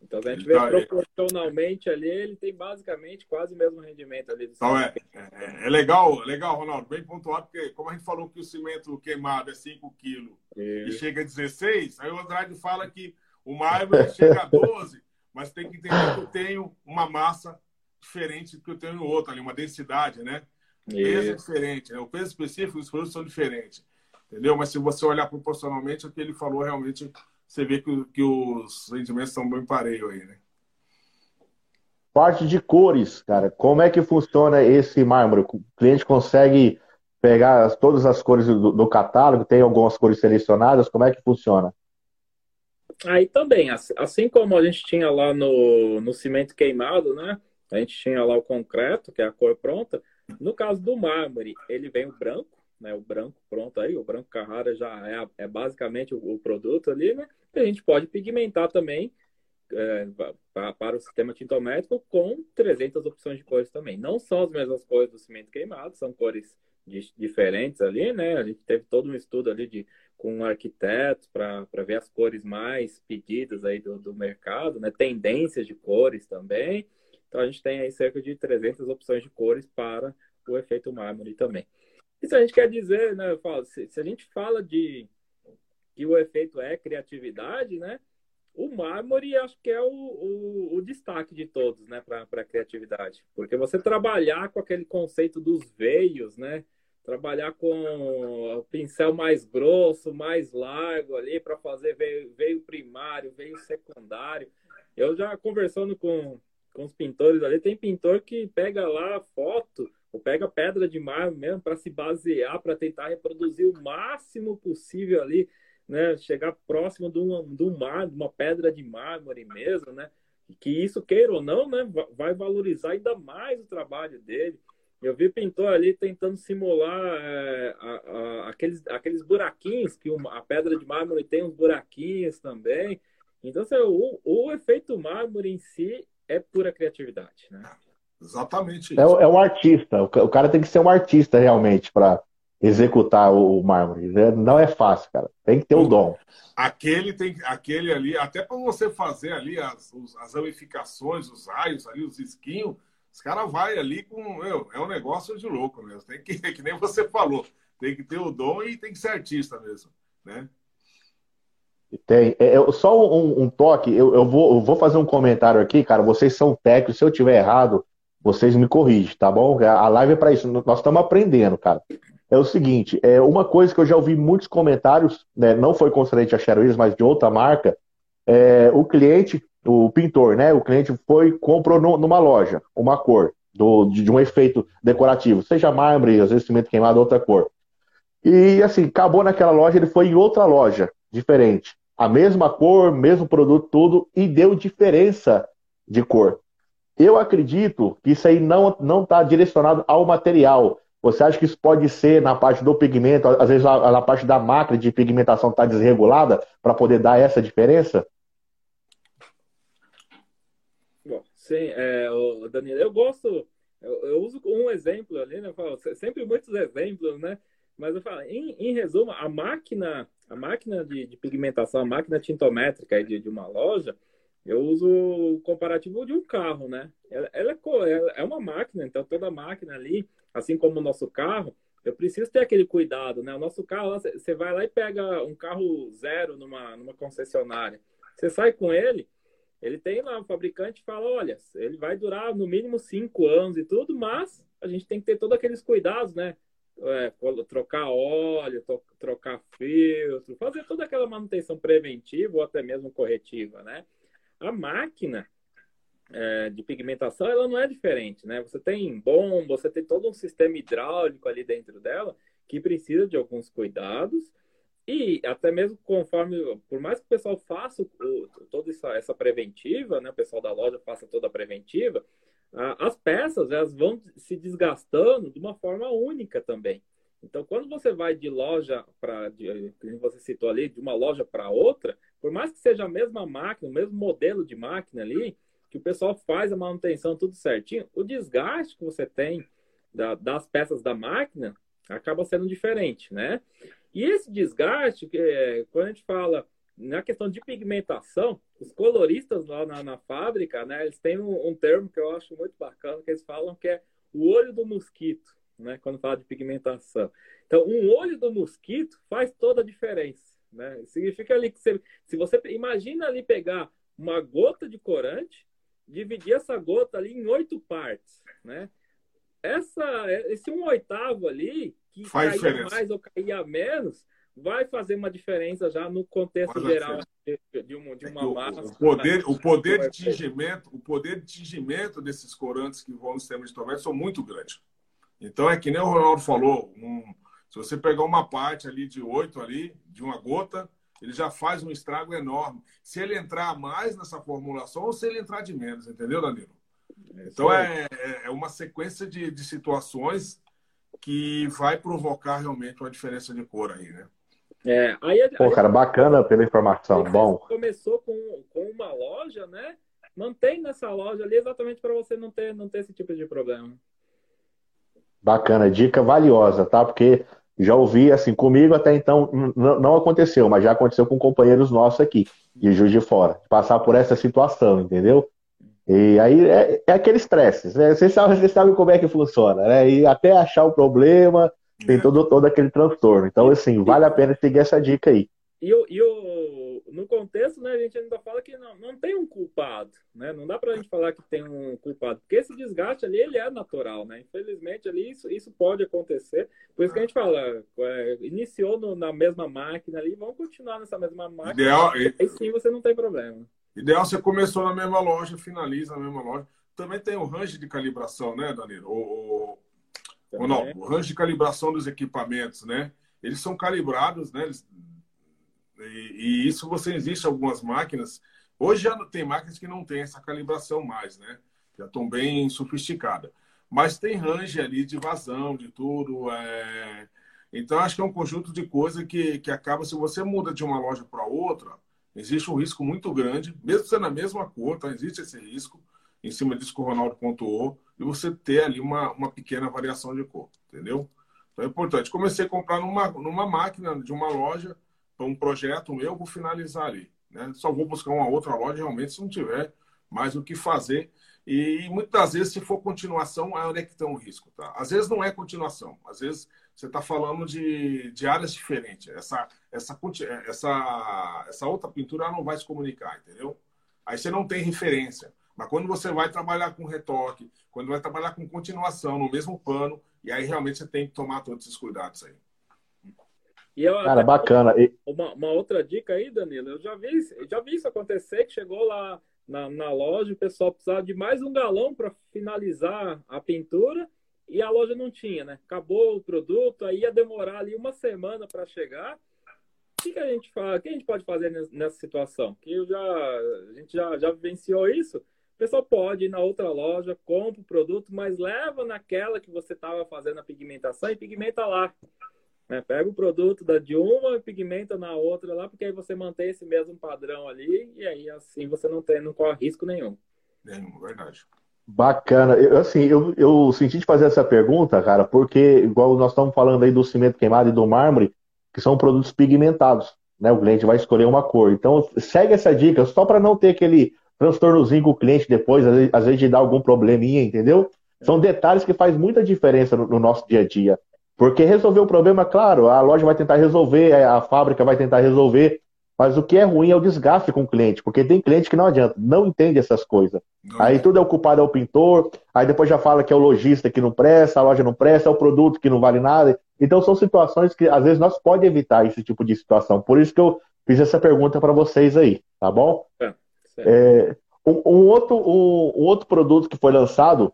então, a gente vê tá, proporcionalmente ali, ele tem basicamente quase o mesmo rendimento ali. então, é, é, é, legal, legal, Ronaldo, bem pontuado, porque como a gente falou que o cimento queimado é 5 quilos e chega a 16, aí o Andrade fala que o mármore chega a 12, mas tem que entender que eu tenho uma massa diferente do que eu tenho no outro ali, uma densidade, né? O peso é diferente, né? O peso específico, os produtos são diferentes, entendeu? Mas se você olhar proporcionalmente, o que ele falou realmente você vê que, que os rendimentos estão bem parelhos aí, né? Parte de cores, cara. Como é que funciona esse mármore? O cliente consegue pegar todas as cores do, do catálogo? Tem algumas cores selecionadas? Como é que funciona? Aí também, assim como a gente tinha lá no, no cimento queimado, né? A gente tinha lá o concreto, que é a cor pronta. No caso do mármore, ele vem o branco, né, o branco pronto aí, o branco Carrara já é, é basicamente o, o, produto ali, né? E a gente pode pigmentar também é, para, para o sistema tintométrico com 300 opções de cores também. Não são as mesmas cores do cimento queimado, são cores diferentes ali, né? A gente teve todo um estudo ali de, com arquitetos para ver as cores mais pedidas aí do, do mercado, né? Tendências de cores também. Então a gente tem aí cerca de 300 opções de cores para o efeito mármore também. Isso a gente quer dizer, né? Falo, se, se a gente fala de que o efeito é criatividade, né? O mármore acho que é o, o, o destaque de todos, né, para a criatividade. Porque você trabalhar com aquele conceito dos veios, né? Trabalhar com o pincel mais grosso, mais largo ali para fazer veio, veio primário, veio secundário. Eu já conversando com, com os pintores ali, tem pintor que pega lá a foto ou pega pedra de mármore mesmo para se basear, para tentar reproduzir o máximo possível ali, né? Chegar próximo de um, de um mar, de uma pedra de mármore mesmo, né? Que isso, queira ou não, né? Vai valorizar ainda mais o trabalho dele. Eu vi pintor ali tentando simular é, a, a, aqueles, aqueles buraquinhos, que uma, a pedra de mármore tem uns buraquinhos também. Então, assim, o, o efeito mármore em si é pura criatividade, né? Exatamente isso. É, é um artista. O cara tem que ser um artista realmente para executar o, mármore. É, não é fácil, cara. Tem que ter o dom. Aquele tem, aquele ali, até para você fazer ali as, as ramificações, os raios ali, os esquinhos, os caras vai ali com, meu, é um negócio de louco mesmo. Tem que, que nem você falou, Tem que ter o dom e tem que ser artista mesmo, né? Tem. É, é, só um, um toque, eu, eu, vou, eu vou fazer um comentário aqui, cara. Vocês são técnicos, se eu tiver errado, vocês me corrigem, tá bom? A live é para isso, nós estamos aprendendo, cara. É o seguinte, é uma coisa que eu já ouvi muitos comentários, né, não foi concernente a Sherwin, mas de outra marca, é, o cliente, o pintor, né? O cliente foi comprou no, numa loja uma cor do, de, de, um efeito decorativo, seja mármore, às vezes cimento queimado, outra cor. E assim, acabou naquela loja, ele foi em outra loja diferente. A mesma cor, mesmo produto, tudo, e deu diferença de cor. Eu acredito que isso aí não está direcionado ao material. Você acha que isso pode ser na parte do pigmento, às vezes na parte da máquina de pigmentação está desregulada para poder dar essa diferença? Bom, sim, é, Danilo, eu gosto, eu, eu, uso um exemplo ali, né? Eu falo, sempre muitos exemplos, né? Mas eu falo, em, em resumo, a máquina, a máquina de, de pigmentação, a máquina tintométrica de, de uma loja, eu uso o comparativo de um carro, né? Ela, ela, é, é uma máquina, então toda máquina ali, assim como o nosso carro, eu preciso ter aquele cuidado, né? O nosso carro, você vai lá e pega um carro zero numa, numa concessionária. Você sai com ele, ele tem lá, o fabricante fala, olha, ele vai durar no mínimo cinco anos e tudo, mas a gente tem que ter todos aqueles cuidados, né? É, trocar óleo, trocar filtro, fazer toda aquela manutenção preventiva ou até mesmo corretiva, né? A máquina é, de pigmentação, ela não é diferente, né? Você tem bom, você tem todo um sistema hidráulico ali dentro dela que precisa de alguns cuidados e até mesmo conforme, por mais que o pessoal faça toda essa, essa preventiva, né? O pessoal da loja faça toda a preventiva, a, as peças elas vão se desgastando de uma forma única também. Então, quando você vai de loja para, como você citou ali, de uma loja para outra, por mais que seja a mesma máquina, o mesmo modelo de máquina ali, que o pessoal faz a manutenção tudo certinho, o desgaste que você tem da, das peças da máquina acaba sendo diferente, né? E esse desgaste, que é, quando a gente fala na questão de pigmentação, os coloristas lá na, na fábrica, né, eles têm um, um, termo que eu acho muito bacana, que eles falam que é o olho do mosquito, né, quando fala de pigmentação. Então, um olho do mosquito faz toda a diferença. Né? Significa ali que você, se você imagina ali pegar uma gota de corante, dividir essa gota ali em oito partes, né? Essa, esse um oitavo ali, que Faz caía diferença. mais ou caía menos, vai fazer uma diferença já no contexto geral de, de, uma, de uma massa. O poder, o poder de tingimento, o poder de tingimento desses corantes que vão no sistema de tomate são muito grandes. Então é que nem o Ronaldo falou, um, se você pegar uma parte ali de oito ali, de uma gota, ele já faz um estrago enorme. Se ele entrar mais nessa formulação ou se ele entrar de menos, entendeu, Danilo? Então é, é, é uma sequência de, de situações que vai provocar realmente uma diferença de cor aí, né? É, aí, Pô, cara, bacana pela informação. Bom. Começou com, com uma loja, né? Mantém nessa loja ali exatamente para você não ter, não ter esse tipo de problema. Bacana, dica valiosa, tá? Porque já ouvi, assim, comigo até então não aconteceu, mas já aconteceu com companheiros nossos aqui, de Juiz de Fora, passar por essa situação, entendeu? E aí é, é aquele estresse, né? Vocês sabem, vocês sabem como é que funciona, né? E até achar o problema, tem é. todo, todo aquele transtorno. Então, assim, vale a pena seguir essa dica aí. E, e o, no contexto, né, a gente ainda fala que não, não tem um culpado, né? Não dá para a gente falar que tem um culpado, porque esse desgaste ali, ele é natural, né? Infelizmente, ali, isso, isso pode acontecer. Por isso que a gente fala, é, iniciou no, na mesma máquina ali, vamos continuar nessa mesma máquina. Ideal, aí sim você não tem problema. Ideal, você começou na mesma loja, finaliza na mesma loja. Também tem o range de calibração, né, Danilo? O, o, não, o range de calibração dos equipamentos, né? Eles são calibrados, né? Eles e, e, isso você existe algumas máquinas. Hoje já tem máquinas que não tem essa calibração mais, né? Já estão bem sofisticadas. Mas tem range ali de vazão, de tudo. É... Então, acho que é um conjunto de coisas que, que acaba, se você muda de uma loja para outra, existe um risco muito grande, mesmo sendo a mesma cor, tá? existe esse risco, em cima disso que o Ronaldo pontuou, e você ter ali uma, uma pequena variação de cor, entendeu? Então é importante. Comecei a comprar numa, numa máquina de uma loja, um projeto meu, vou finalizar ali. Né? Só vou buscar uma outra loja realmente se não tiver mais o que fazer. E, muitas vezes, se for continuação, onde é que tem um risco, tá? Às vezes não é continuação, às vezes você está falando de, de áreas diferentes. Essa, essa, essa, essa outra pintura não vai se comunicar, entendeu? Aí você não tem referência. Mas quando você vai trabalhar com retoque, quando vai trabalhar com continuação no mesmo pano, e aí realmente você tem que tomar todos esses cuidados aí. E eu, Cara, bacana. Uma, uma, outra dica aí, Danilo, eu já vi, já vi isso acontecer, que chegou lá na, na loja, o pessoal precisava de mais um galão para finalizar a pintura e a loja não tinha, né? Acabou o produto, aí ia demorar ali uma semana para chegar. O que, que, a gente faz? O que a gente pode fazer nessa situação? Que eu já, a gente já, já vivenciou isso. O pessoal pode ir na outra loja, compra o produto, mas leva naquela que você estava fazendo a pigmentação e pigmenta lá. Né? Pega o produto da de uma e pigmenta na outra lá, porque aí você mantém esse mesmo padrão ali e aí assim você não tem, não corre risco nenhum. Nenhum, verdade. Bacana. Eu, assim, eu, eu senti de fazer essa pergunta, cara, porque, igual nós estamos falando aí do cimento queimado e do mármore, que são produtos pigmentados, né? O cliente vai escolher uma cor. Então, segue essa dica, só para não ter aquele transtornozinho com o cliente depois, às vezes, às vezes de dar algum probleminha, entendeu? São detalhes que faz muita diferença no, no nosso dia a dia. Porque resolver o problema, claro, a loja vai tentar resolver, a fábrica vai tentar resolver, mas o que é ruim é o desgaste com o cliente, porque tem cliente que não adianta, não entende essas coisas. Não. Aí tudo é o culpado é o pintor, aí depois já fala que é o lojista que não presta, a loja não presta, é o produto que não vale nada. Então são situações que às vezes nós pode evitar esse tipo de situação. Por isso que eu fiz essa pergunta para vocês aí, tá bom? É, é, um, um, outro, um, um, outro produto que foi lançado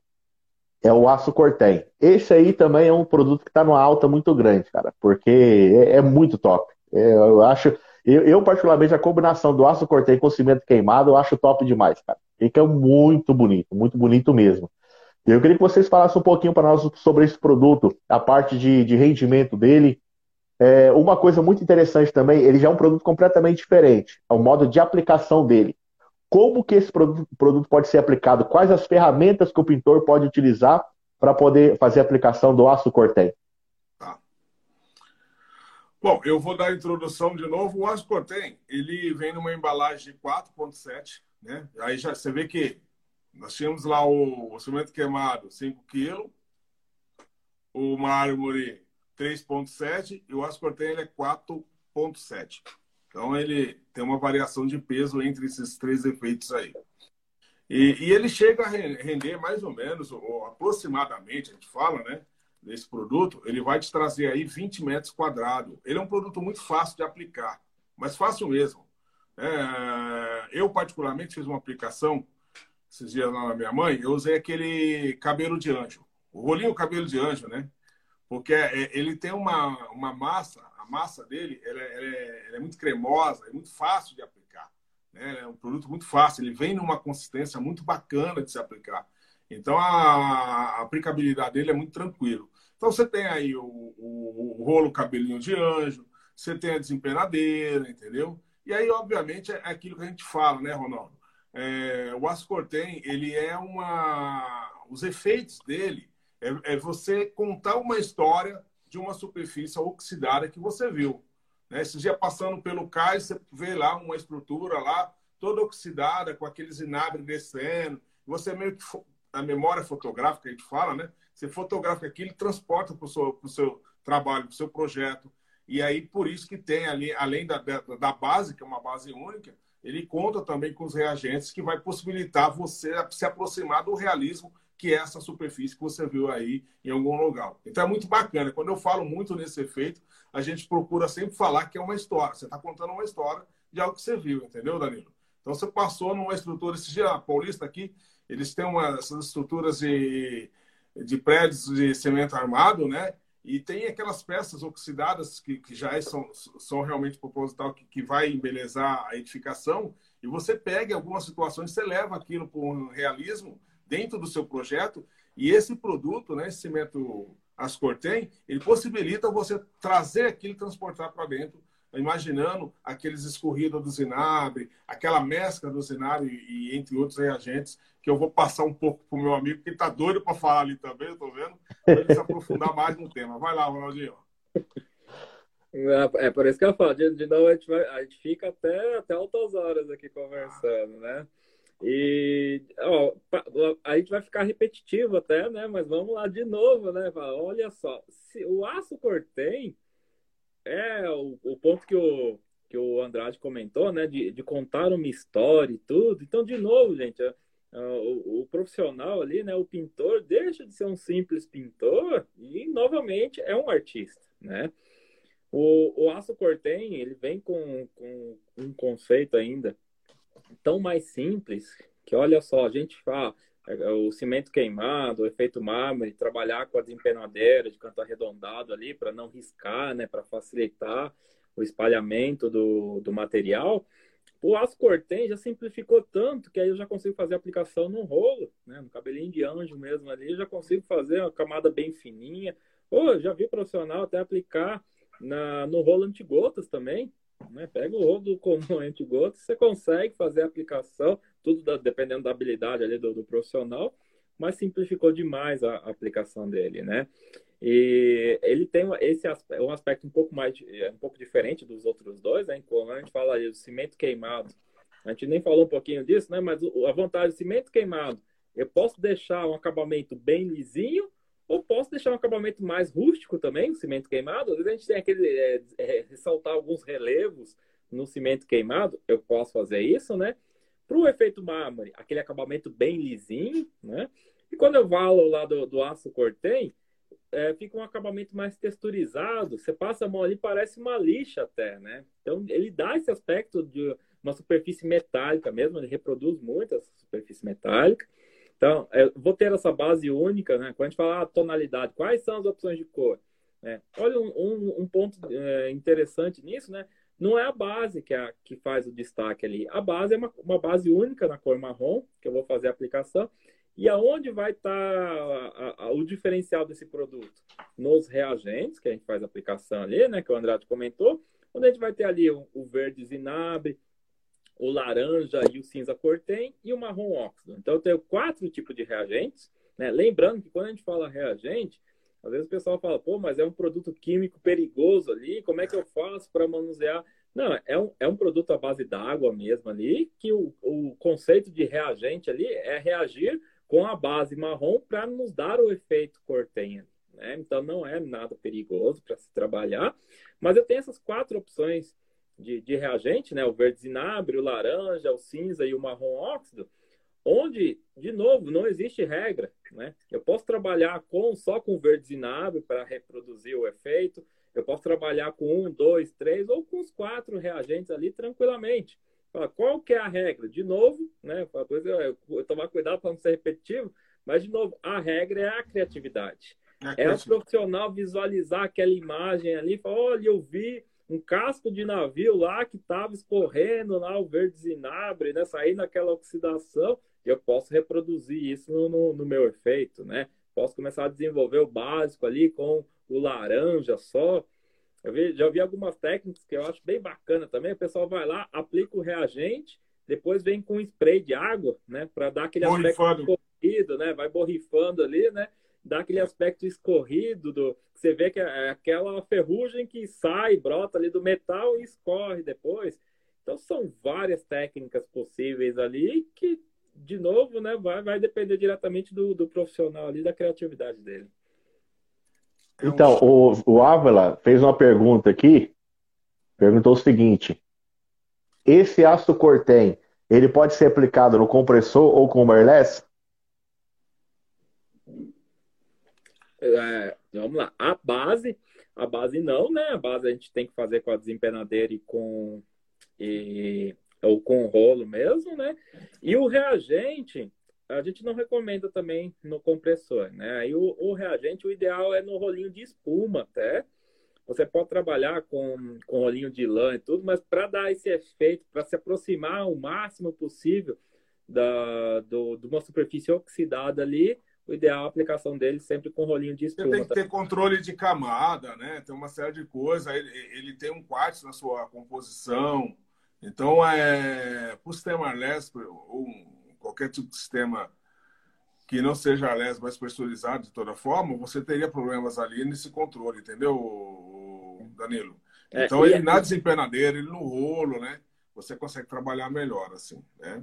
é o aço cortem. Esse aí também é um produto que está numa alta muito grande, cara, porque é, é muito top. É, eu acho eu, eu, particularmente, a combinação do aço cortei com cimento queimado, eu acho top demais, cara. Fica muito bonito, muito bonito mesmo. Eu queria que vocês falassem um pouquinho para nós sobre esse produto, a parte de, de rendimento dele. É, uma coisa muito interessante também, ele já é um produto completamente diferente, é o modo de aplicação dele. Como que esse produto, pode ser aplicado? Quais as ferramentas que o pintor pode utilizar para poder fazer a aplicação do aço cortém? Bom, eu vou dar a introdução de novo. O Ascortem, ele vem numa embalagem de 4,7, né? Aí já você vê que nós tínhamos lá o, o cimento queimado 5 kg, o mármore 3,7 e o Ascortem ele é 4,7. Então ele tem uma variação de peso entre esses três efeitos aí. E, e ele chega a render mais ou menos, ou aproximadamente, a gente fala, né? desse produto, ele vai te trazer aí 20 metros quadrados. Ele é um produto muito fácil de aplicar, mas fácil mesmo. É, eu, particularmente, fiz uma aplicação esses dias lá na minha mãe, eu usei aquele cabelo de anjo. O rolinho cabelo de anjo, né? Porque é, ele tem uma, uma massa, a massa dele ela, é, ela é, ela é muito cremosa, é muito fácil de aplicar. Né? É um produto muito fácil, ele vem numa consistência muito bacana de se aplicar. Então a, a aplicabilidade dele é muito tranquilo. Então você tem aí o, o, o rolo cabelinho de anjo, você tem a desempenadeira, entendeu? E aí, obviamente, é aquilo que a gente fala, né, Ronaldo? É, o ascortem, ele é uma... Os efeitos dele é, é, você contar uma história de uma superfície oxidada que você viu. Né? Esse dia passando pelo cais, você vê lá uma estrutura lá toda oxidada, com aqueles inabres descendo. Você meio que a memória fotográfica, a gente fala, né? Você fotografa aquilo e transporta para o seu, seu trabalho, para o seu projeto. E aí, por isso que tem ali, além da, da, da, base, que é uma base única, ele conta também com os reagentes que vai possibilitar você se aproximar do realismo que é essa superfície que você viu aí em algum lugar. Então é muito bacana. Quando eu falo muito nesse efeito, a gente procura sempre falar que é uma história. Você está contando uma história de algo que você viu, entendeu, Danilo? Então você passou numa estrutura, esse dia Paulista aqui, eles têm uma, essas estruturas de, de prédios de cimento armado, né? E tem aquelas peças oxidadas que, que já são, são realmente proposital, que, que vai embelezar a edificação. E você pega algumas situações, você leva aquilo para um realismo dentro do seu projeto. E esse produto, né, esse cimento Ascortem, ele possibilita você trazer aquilo e transportar para dentro imaginando aqueles escorridos do Zinabre, aquela mescla do Zinabre e, entre outros reagentes, que eu vou passar um pouco para o meu amigo, que está doido para falar ali também, eu estou vendo, para ele se aprofundar mais no tema. Vai lá, Ronaldinho. É, é por isso que eu falo, de, de novo a gente, vai, a gente fica até, até altas horas aqui conversando, né? E ó, a gente vai ficar repetitivo até, né? Mas vamos lá de novo, né? Olha só, se o aço cortem é o, o ponto que o, que o Andrade comentou, né? De, de contar uma história e tudo. Então, de novo, gente, o, o, profissional ali, né? O pintor deixa de ser um simples pintor e, novamente, é um artista, né? O, o aço cortem, ele vem com, com um conceito ainda tão mais simples que, olha só, a gente fala é, o cimento queimado, o efeito mármore, trabalhar com a desempenadeira de canto arredondado ali para não riscar, né, para facilitar o espalhamento do, do material. O aço cortem já simplificou tanto que aí eu já consigo fazer aplicação no rolo, né, no cabelinho de anjo mesmo ali, eu já consigo fazer uma camada bem fininha. Ou já vi profissional até aplicar na, no rolo antigotas também, né? Pega o rolo comum antigotas, você consegue fazer a aplicação, tudo da, dependendo da habilidade ali do, do, profissional, mas simplificou demais a, a, aplicação dele, né? E ele tem esse um aspecto um pouco mais é, um pouco diferente dos outros dois, né? Quando a gente fala do cimento queimado, a gente nem falou um pouquinho disso, né? Mas a vantagem do cimento queimado, eu posso deixar um acabamento bem lisinho ou posso deixar um acabamento mais rústico também, cimento queimado. Às vezes a gente tem aquele. É, é, ressaltar alguns relevos no cimento queimado, eu posso fazer isso, né? Para o efeito mármore, aquele acabamento bem lisinho, né? E quando eu valo lá do, do aço cortem, é, fica um acabamento mais texturizado. Você passa a mão ali, parece uma lixa até, né? Então, ele dá esse aspecto de uma superfície metálica mesmo, ele reproduz muito essa superfície metálica. Então, eu vou ter essa base única, né? Quando a gente fala ah, tonalidade, quais são as opções de cor? É, olha, um, um, um ponto é, interessante nisso, né? Não é a base que, é a, que faz o destaque ali. A base é uma, uma base única na cor marrom, que eu vou fazer a aplicação. E aonde vai estar tá o diferencial desse produto? Nos reagentes, que a gente faz a aplicação ali, né? Que o Andrade comentou. Onde a gente vai ter ali o, o verde zinabre, o laranja e o cinza cortem e o marrom óxido. Então, eu tenho quatro tipos de reagentes. Né? Lembrando que quando a gente fala reagente, às vezes o pessoal fala, pô, mas é um produto químico perigoso ali, como é que eu faço para manusear? Não, é um, é um produto à base d'água mesmo ali, que o, o conceito de reagente ali é reagir com a base marrom para nos dar o efeito cortem. Né? Então, não é nada perigoso para se trabalhar, mas eu tenho essas quatro opções de, de reagente, né? O verde zinabre, o laranja, o cinza e o marrom óxido, onde, de novo, não existe regra, né? Eu posso trabalhar com só com verde zinabre para reproduzir o efeito, eu posso trabalhar com um, dois, três ou com os quatro reagentes ali tranquilamente. Qual que é a regra? De novo, né? Depois eu, eu tomar cuidado para não ser repetitivo, mas de novo, a regra é a criatividade. É, é o profissional visualizar aquela imagem ali, falar, olha, eu vi um casco de navio lá que estava escorrendo lá o verde zinabre, né? Saindo aquela oxidação, e eu posso reproduzir isso no, no, no, meu efeito, né? Posso começar a desenvolver o básico ali com o laranja só. Eu vi, já vi algumas técnicas que eu acho bem bacana também. O pessoal vai lá, aplica o reagente, depois vem com um spray de água, né? Para dar aquele aspecto corrido, né? Vai borrifando ali, né? Dá aquele aspecto escorrido do, você vê que é aquela ferrugem que sai, brota ali do metal e escorre depois. Então são várias técnicas possíveis ali que, de novo, né, vai, vai depender diretamente do, do profissional ali, da criatividade dele. Então, o, o Ávila fez uma pergunta aqui, perguntou o seguinte, esse ácido cortem, ele pode ser aplicado no compressor ou com wireless? É, vamos lá. A base, a base não, né? A base a gente tem que fazer com a desempenadeira e com e, ou com rolo mesmo, né? E o reagente, a gente não recomenda também no compressor, né? Aí o, o reagente, o ideal é no rolinho de espuma até. Você pode trabalhar com, com rolinho de lã e tudo, mas para dar esse efeito, para se aproximar o máximo possível da, do, de uma superfície oxidada ali, o ideal é a aplicação dele sempre com rolinho de espuma. Você tem que ter controle de camada, né? Tem uma série de coisas. Ele, ele tem um quartzo na sua composição. Então, é, para o sistema LESP, ou qualquer tipo de sistema que não seja LES mais personalizado de toda forma, você teria problemas ali nesse controle, entendeu, Danilo? É, então, é, ele na desempenadeira, ele no rolo, né? Você consegue trabalhar melhor, assim, né?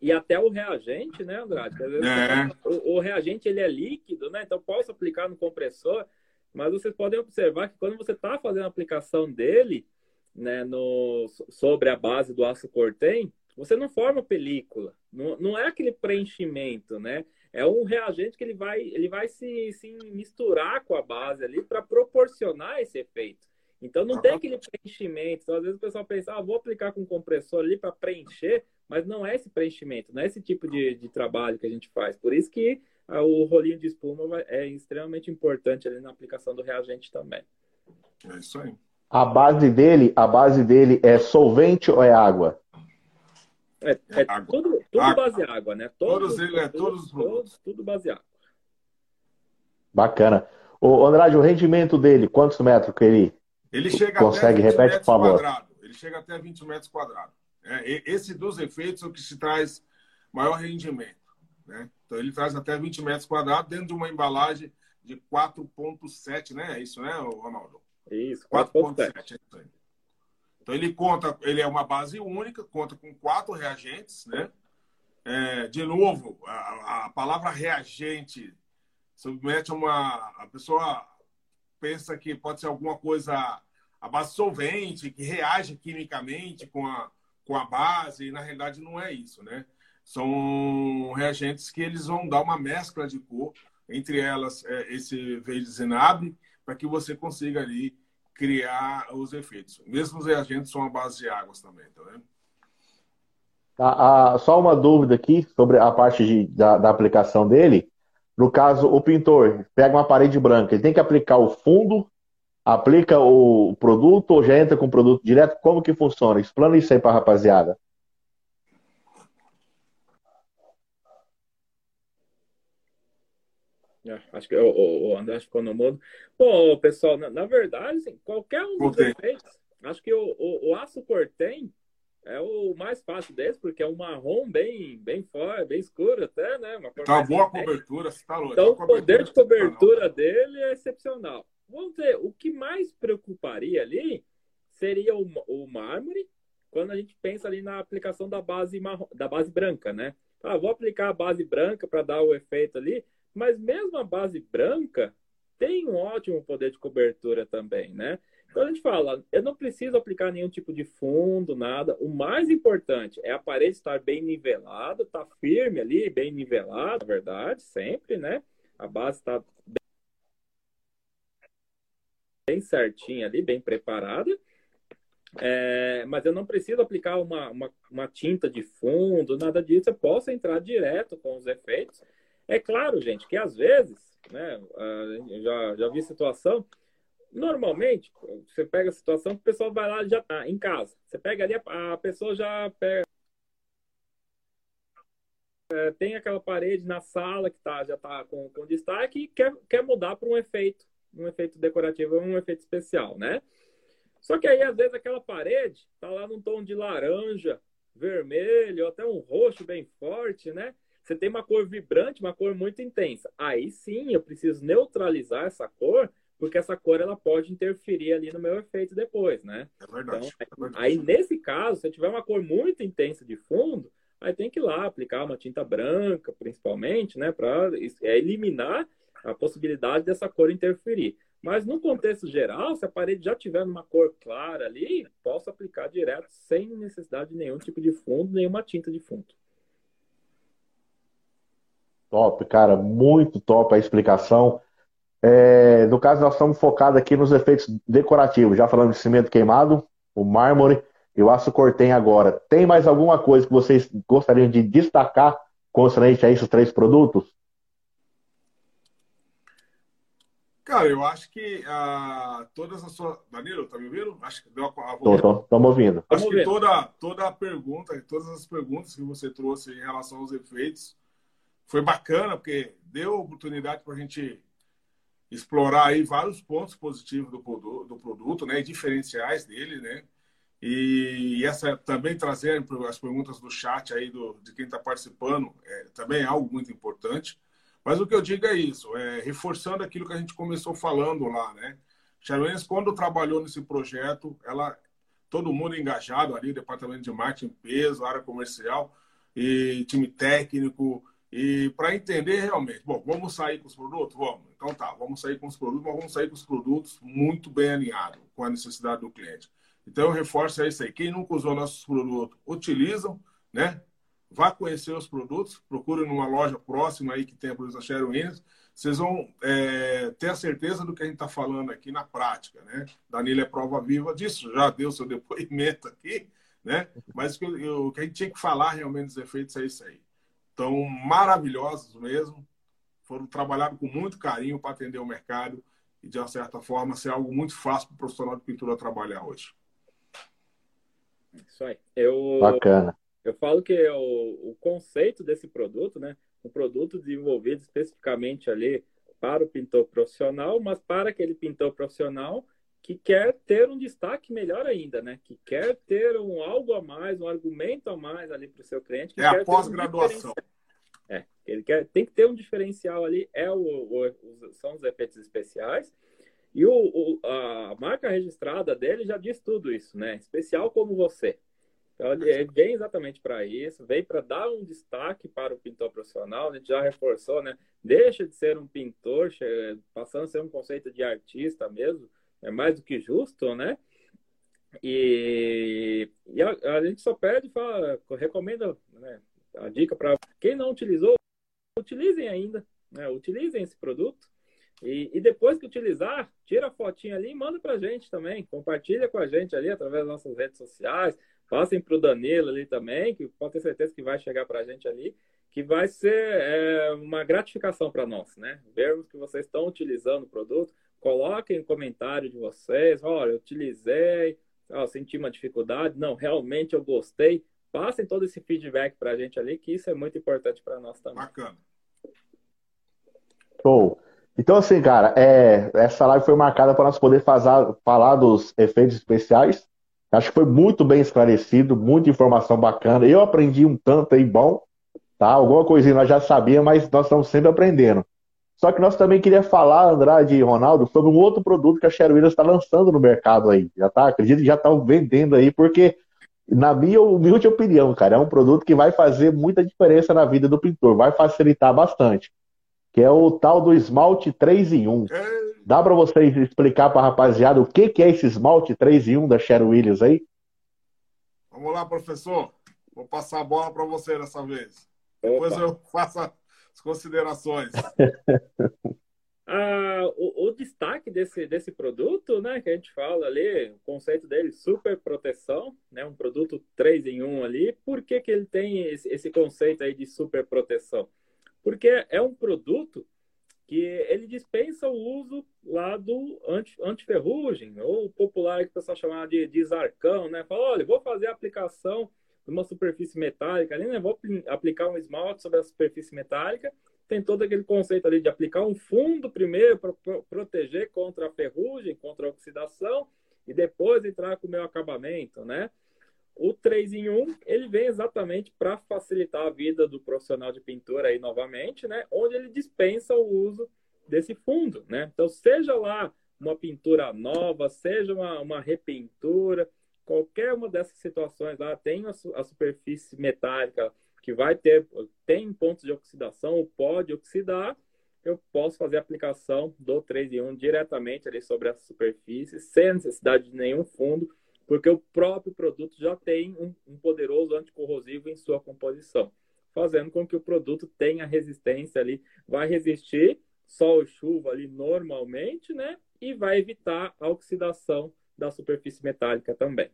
E até o reagente, né, Andrade? É. O, o, reagente ele é líquido, né? Então posso aplicar no compressor, mas vocês podem observar que quando você está fazendo a aplicação dele, né, no, sobre a base do aço cortem, você não forma película. Não, não é aquele preenchimento, né? É um reagente que ele vai, ele vai se, se misturar com a base ali para proporcionar esse efeito. Então não tem aquele preenchimento. Então, às vezes o pessoal pensa, ah, vou aplicar com compressor ali para preencher, mas não é esse preenchimento, não é esse tipo de, de trabalho que a gente faz. Por isso que ah, o rolinho de espuma é extremamente importante ali na aplicação do reagente também. É isso aí. A base dele, a base dele é solvente ou é água? É, é, é tudo, tudo água. base água, né? Todos, todos ele é todos, todos tudo base água. Bacana. O Andrade, o rendimento dele, quantos metros que ele, ele chega consegue? Até Repete, por favor. Quadrado. Ele chega até 20 metros quadrados. É, esse dos efeitos é o que se traz maior rendimento. Né? Então ele traz até 20 metros quadrados dentro de uma embalagem de 4,7, né? É isso, né, Ronaldo? Isso, 4,7. Então ele conta, ele é uma base única, conta com quatro reagentes, né? É, de novo, a, a, palavra reagente submete a uma. A pessoa pensa que pode ser alguma coisa a base solvente, que reage quimicamente com a, com a base, e na realidade não é isso, né? São reagentes que eles vão dar uma mescla de cor, entre elas é, esse verde zinabre, para que você consiga ali criar os efeitos. Mesmo os reagentes são a base de águas também, tá vendo? Ah, ah, só uma dúvida aqui sobre a parte de, da, da, aplicação dele. No caso, o pintor pega uma parede branca, ele tem que aplicar o fundo, aplica o produto ou já entra com o produto direto? Como que funciona? Explana isso aí para a rapaziada. É, acho que o, o André ficou no mudo. Bom, pessoal, na, na verdade, assim, qualquer um dos efeitos, acho que o, o, o aço cortem é o mais fácil desse, porque é um marrom bem, bem forte, bem escuro até, né? Uma tá boa a cobertura, você tá louco. Então, o poder de cobertura dele é excepcional. Vamos ver, o que mais preocuparia ali seria o, o mármore, quando a gente pensa ali na aplicação da base, da base branca, né? Ah, vou aplicar a base branca para dar o efeito ali, mas mesmo a base branca tem um ótimo poder de cobertura também, né? Então a gente fala, eu não preciso aplicar nenhum tipo de fundo, nada. O mais importante é a parede estar bem nivelada, tá firme ali, bem nivelada, na verdade, sempre, né? A base está bem certinha ali, bem preparada. É, mas eu não preciso aplicar uma, uma, uma, tinta de fundo, nada disso. Eu posso entrar direto com os efeitos. É claro, gente, que às vezes, né, já, já vi situação Normalmente, você pega a situação que o pessoal vai lá já tá em casa. Você pega ali, a, pessoa já pega. É, tem aquela parede na sala que tá, já está com, com destaque e quer, quer mudar para um efeito, um efeito decorativo, um efeito especial, né? Só que aí, às vezes, aquela parede tá lá num tom de laranja, vermelho, até um roxo bem forte, né? Você tem uma cor vibrante, uma cor muito intensa. Aí sim, eu preciso neutralizar essa cor porque essa cor ela pode interferir ali no meu efeito depois, né? É verdade. Então, é verdade. Aí, nesse caso, se eu tiver uma cor muito intensa de fundo, aí tem que ir lá aplicar uma tinta branca, principalmente, né? Para é, eliminar a possibilidade dessa cor interferir. Mas no contexto geral, se a parede já tiver uma cor clara ali, posso aplicar direto sem necessidade de nenhum tipo de fundo, nenhuma tinta de fundo. Top, cara, muito top a explicação. É, no caso, nós estamos focados aqui nos efeitos decorativos. Já falando de cimento queimado, o mármore e o aço cortem agora. Tem mais alguma coisa que vocês gostariam de destacar concernente a esses três produtos? Cara, eu acho que uh, todas as suas. Danilo, tá me ouvindo? Acho que deu a. Estamos ouvindo. Acho que toda, toda a pergunta, todas as perguntas que você trouxe em relação aos efeitos foi bacana, porque deu oportunidade para a gente explorar aí vários pontos positivos do, produto, do produto, né, e diferenciais dele, né, e, essa também trazer as perguntas do chat aí do, de quem está participando é, também é algo muito importante. Mas o que eu digo é isso, é reforçando aquilo que a gente começou falando lá, né? Charlene, quando trabalhou nesse projeto, ela todo mundo engajado ali, departamento de marketing, peso, área comercial, e time técnico, e para entender realmente, bom, vamos sair com os produtos? Vamos. Então tá, vamos sair com os produtos, mas vamos sair com os produtos muito bem alinhados com a necessidade do cliente. Então eu reforço isso aí. Quem nunca usou nossos produtos, utilizam, né? Vá conhecer os produtos, procure numa loja próxima aí que tem a produção Sharon Williams. Vocês vão é, ter a certeza do que a gente está falando aqui na prática, né? Danilo é prova viva disso, já deu seu depoimento aqui, né? Mas o que, o que a gente tinha que falar realmente dos efeitos é isso aí. Então, maravilhosos mesmo. Foram trabalhados com muito carinho para atender o mercado e, de uma certa forma, ser algo muito fácil para o profissional de pintura trabalhar hoje. Isso aí. Eu, Bacana. Eu falo que é o, o conceito desse produto, né? Um produto desenvolvido especificamente ali para o pintor profissional, mas para aquele pintor profissional que quer ter um destaque melhor ainda, né? Que quer ter um algo a mais, um argumento a mais ali para o seu cliente. é a pós-graduação. Um é, ele quer, tem que ter um diferencial ali, é o, o, são os efeitos especiais. E o, o, a marca registrada dele já diz tudo isso, né? Especial como você. Então, ele vem exatamente para isso, vem para dar um destaque para o pintor profissional. A gente já reforçou, né? Deixa de ser um pintor, passando a ser um conceito de artista mesmo é mais do que justo, né? E, e a, a, gente só pede, fala, recomenda né, a dica para quem não utilizou, utilizem ainda, né? Utilizem esse produto. E, e, depois que utilizar, tira a fotinha ali e manda para a gente também. Compartilha com a gente ali através das nossas redes sociais. Passem para o Danilo ali também, que pode ter certeza que vai chegar para a gente ali, que vai ser é, uma gratificação para nós, né? Vermos que vocês estão utilizando o produto, coloquem um comentário de vocês, olha, eu utilizei, ó, senti uma dificuldade, não, realmente eu gostei. Passem todo esse feedback para a gente ali, que isso é muito importante para nós também. Bacana. Show. Então, assim, cara, é, essa live foi marcada para nós poder fazer, falar dos efeitos especiais. Acho que foi muito bem esclarecido, muita informação bacana. Eu aprendi um tanto aí bom, tá? Alguma coisinha nós já sabíamos, mas nós estamos sempre aprendendo. Só que nós também queria falar, Andrade e Ronaldo, sobre um outro produto que a Sherwin está lançando no mercado aí. Já tá, acredito que já estão vendendo aí, porque, na minha humilde opinião, cara, é um produto que vai fazer muita diferença na vida do pintor, vai facilitar bastante. Que é o tal do esmalte 3 em 1. Dá para vocês explicar para a rapaziada o que, que é esse esmalte 3 em 1 da Sherwin Williams aí? Vamos lá, professor. Vou passar a bola para você dessa vez. Opa. Depois eu faço as considerações. ah, o, o, destaque desse, desse produto, né, que a gente fala ali, o conceito dele, super proteção, né, um produto 3 em 1 ali, por que, que ele tem esse, esse conceito aí de super proteção? Porque é um produto que ele dispensa o uso lá do anti, antiferrugem, ou popular que o pessoal chama de, de zarcão, né? Fala, olha, vou fazer a aplicação uma superfície metálica ali, né? Vou aplicar um esmalte sobre a superfície metálica. Tem todo aquele conceito ali de aplicar um fundo primeiro para proteger contra a ferrugem, contra a oxidação, e depois entrar com o meu acabamento, né? O 3 em 1, ele vem exatamente para facilitar a vida do profissional de pintura aí novamente, né? Onde ele dispensa o uso desse fundo, né? Então, seja lá uma pintura nova, seja uma, uma repintura, qualquer uma dessas situações lá tem a, a superfície metálica que vai ter, tem pontos de oxidação ou pode oxidar, eu posso fazer a aplicação do 3 em 1 diretamente ali sobre a superfície, sem necessidade de nenhum fundo, porque o próprio produto já tem um, um poderoso anticorrosivo em sua composição, fazendo com que o produto tenha resistência ali, vai resistir sol e chuva ali normalmente, né? E vai evitar a oxidação da superfície metálica também.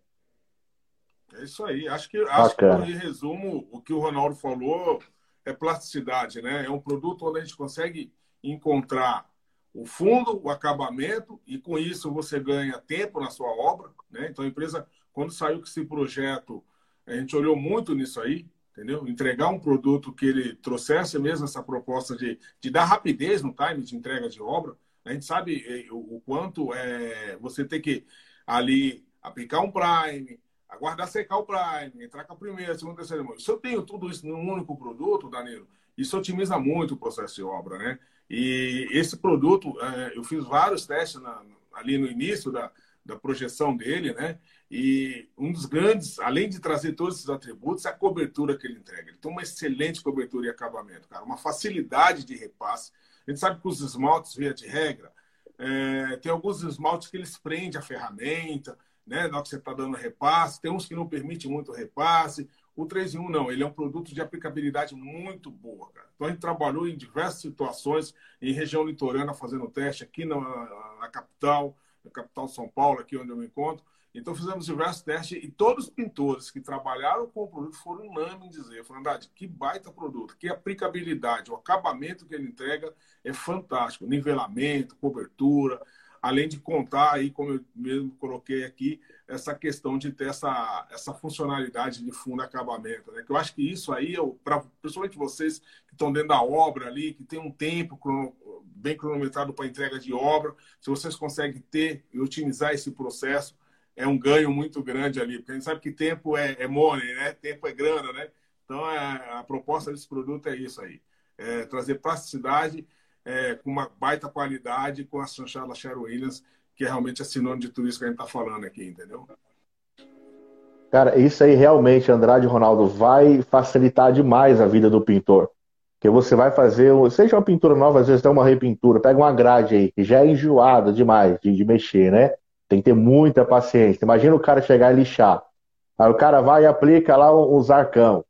É isso aí. Acho que, acho que em resumo, o que o Ronaldo falou é plasticidade, né? É um produto onde a gente consegue encontrar o fundo, o acabamento, e com isso você ganha tempo na sua obra, né? Então a empresa, quando saiu com esse projeto, a gente olhou muito nisso aí, entendeu? Entregar um produto que ele trouxesse mesmo essa proposta de, de dar rapidez no time de entrega de obra. A gente sabe eh, o, o quanto é você ter que ali aplicar um prime, aguardar secar o Prime, entrar com a primeira, segunda, terceira. Se eu tenho tudo isso num único produto, Danilo, isso otimiza muito o processo de obra, né? E esse produto, é, eu fiz vários testes na, ali no início da, da projeção dele, né? E um dos grandes, além de trazer todos esses atributos, é a cobertura que ele entrega. Ele tem uma excelente cobertura e acabamento, cara, uma facilidade de repasse. A gente sabe que os esmaltes, via de regra, é, tem alguns esmaltes que eles prendem a ferramenta, né? Na hora que você está dando repasse, tem uns que não permitem muito repasse. O 3 em 1 não, ele é um produto de aplicabilidade muito boa, cara. Então a gente trabalhou em diversas situações, em região litorânea, fazendo teste aqui na, na capital, na capital São Paulo, aqui onde eu me encontro. Então fizemos diversos testes e todos os pintores que trabalharam com o produto foram unânimes em dizer, Fernandade, que baita produto, que aplicabilidade, o acabamento que ele entrega é fantástico, nivelamento, cobertura, além de contar aí, como eu mesmo coloquei aqui, essa questão de ter essa, essa funcionalidade de fundo acabamento. Né? Que eu acho que isso aí, pra, principalmente vocês que estão dentro da obra ali, que tem um tempo bem cronometrado para entrega de obra, se vocês conseguem ter e otimizar esse processo, é um ganho muito grande ali, porque a gente sabe que tempo é, é money, né? Tempo é grana, né? Então, a, a proposta desse produto é isso aí. É trazer praticidade é, com uma baita qualidade com a chanchada Sher Williams, que é realmente é sinônimo de tudo isso que a gente está falando aqui, entendeu? Cara, isso aí realmente, Andrade Ronaldo, vai facilitar demais a vida do pintor. Que você vai fazer, seja uma pintura nova, às vezes tem uma repintura, pega uma grade aí, que já é enjoada demais de, de mexer, né? Tem que ter muita paciência. Imagina o cara chegar e lixar. Aí o cara vai e aplica lá uns arcão.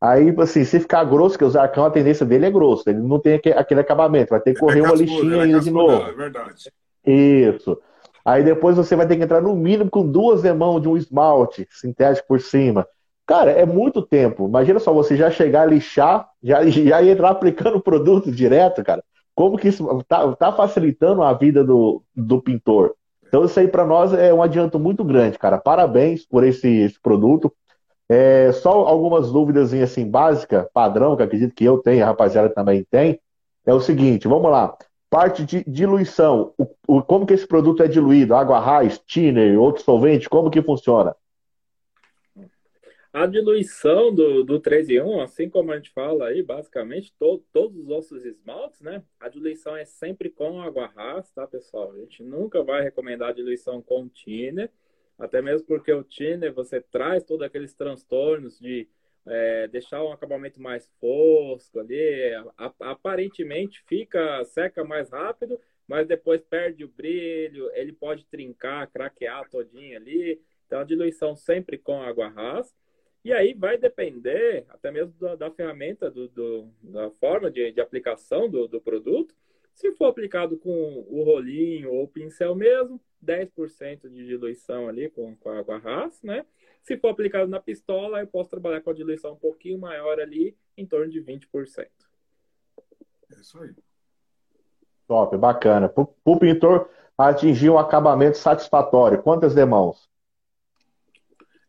Aí, assim, se ficar grosso, que o Zarcão, a tendência dele é grosso, ele não tem aquele acabamento, vai ter que correr é uma lixinha é ainda de novo. É verdade. Isso. Aí depois você vai ter que entrar no mínimo com duas mãos de um esmalte sintético por cima. Cara, é muito tempo. Imagina só você já chegar a lixar, já, já entrar aplicando o produto direto, cara. Como que isso tá, tá facilitando a vida do, do pintor? Então isso aí para nós é um adianto muito grande, cara. Parabéns por esse, esse produto. É, só algumas dúvidas assim, básica, padrão, que acredito que eu tenho, a rapaziada também tem. É o seguinte, vamos lá. Parte de diluição. O, o, como que esse produto é diluído? Água raiz, thinner, outro solvente, como que funciona? A diluição do, do 3 em 1, assim como a gente fala aí, basicamente, to, todos os nossos esmaltes, né? A diluição é sempre com água rasa, tá, pessoal? A gente nunca vai recomendar a diluição com thinner. Até mesmo porque o thinner, você traz todos aqueles transtornos de é, deixar um acabamento mais fosco ali, aparentemente fica, seca mais rápido, mas depois perde o brilho, ele pode trincar, craquear todinho ali. Então, a diluição sempre com água rasa. E aí vai depender até mesmo da, da ferramenta, do, do, da forma de, de aplicação do, do produto. Se for aplicado com o rolinho ou o pincel mesmo, 10% de diluição ali com, com a água rasa, né? Se for aplicado na pistola, eu posso trabalhar com a diluição um pouquinho maior ali, em torno de 20%. É isso aí. Top, bacana. Para o pintor atingir um acabamento satisfatório, quantas demãos?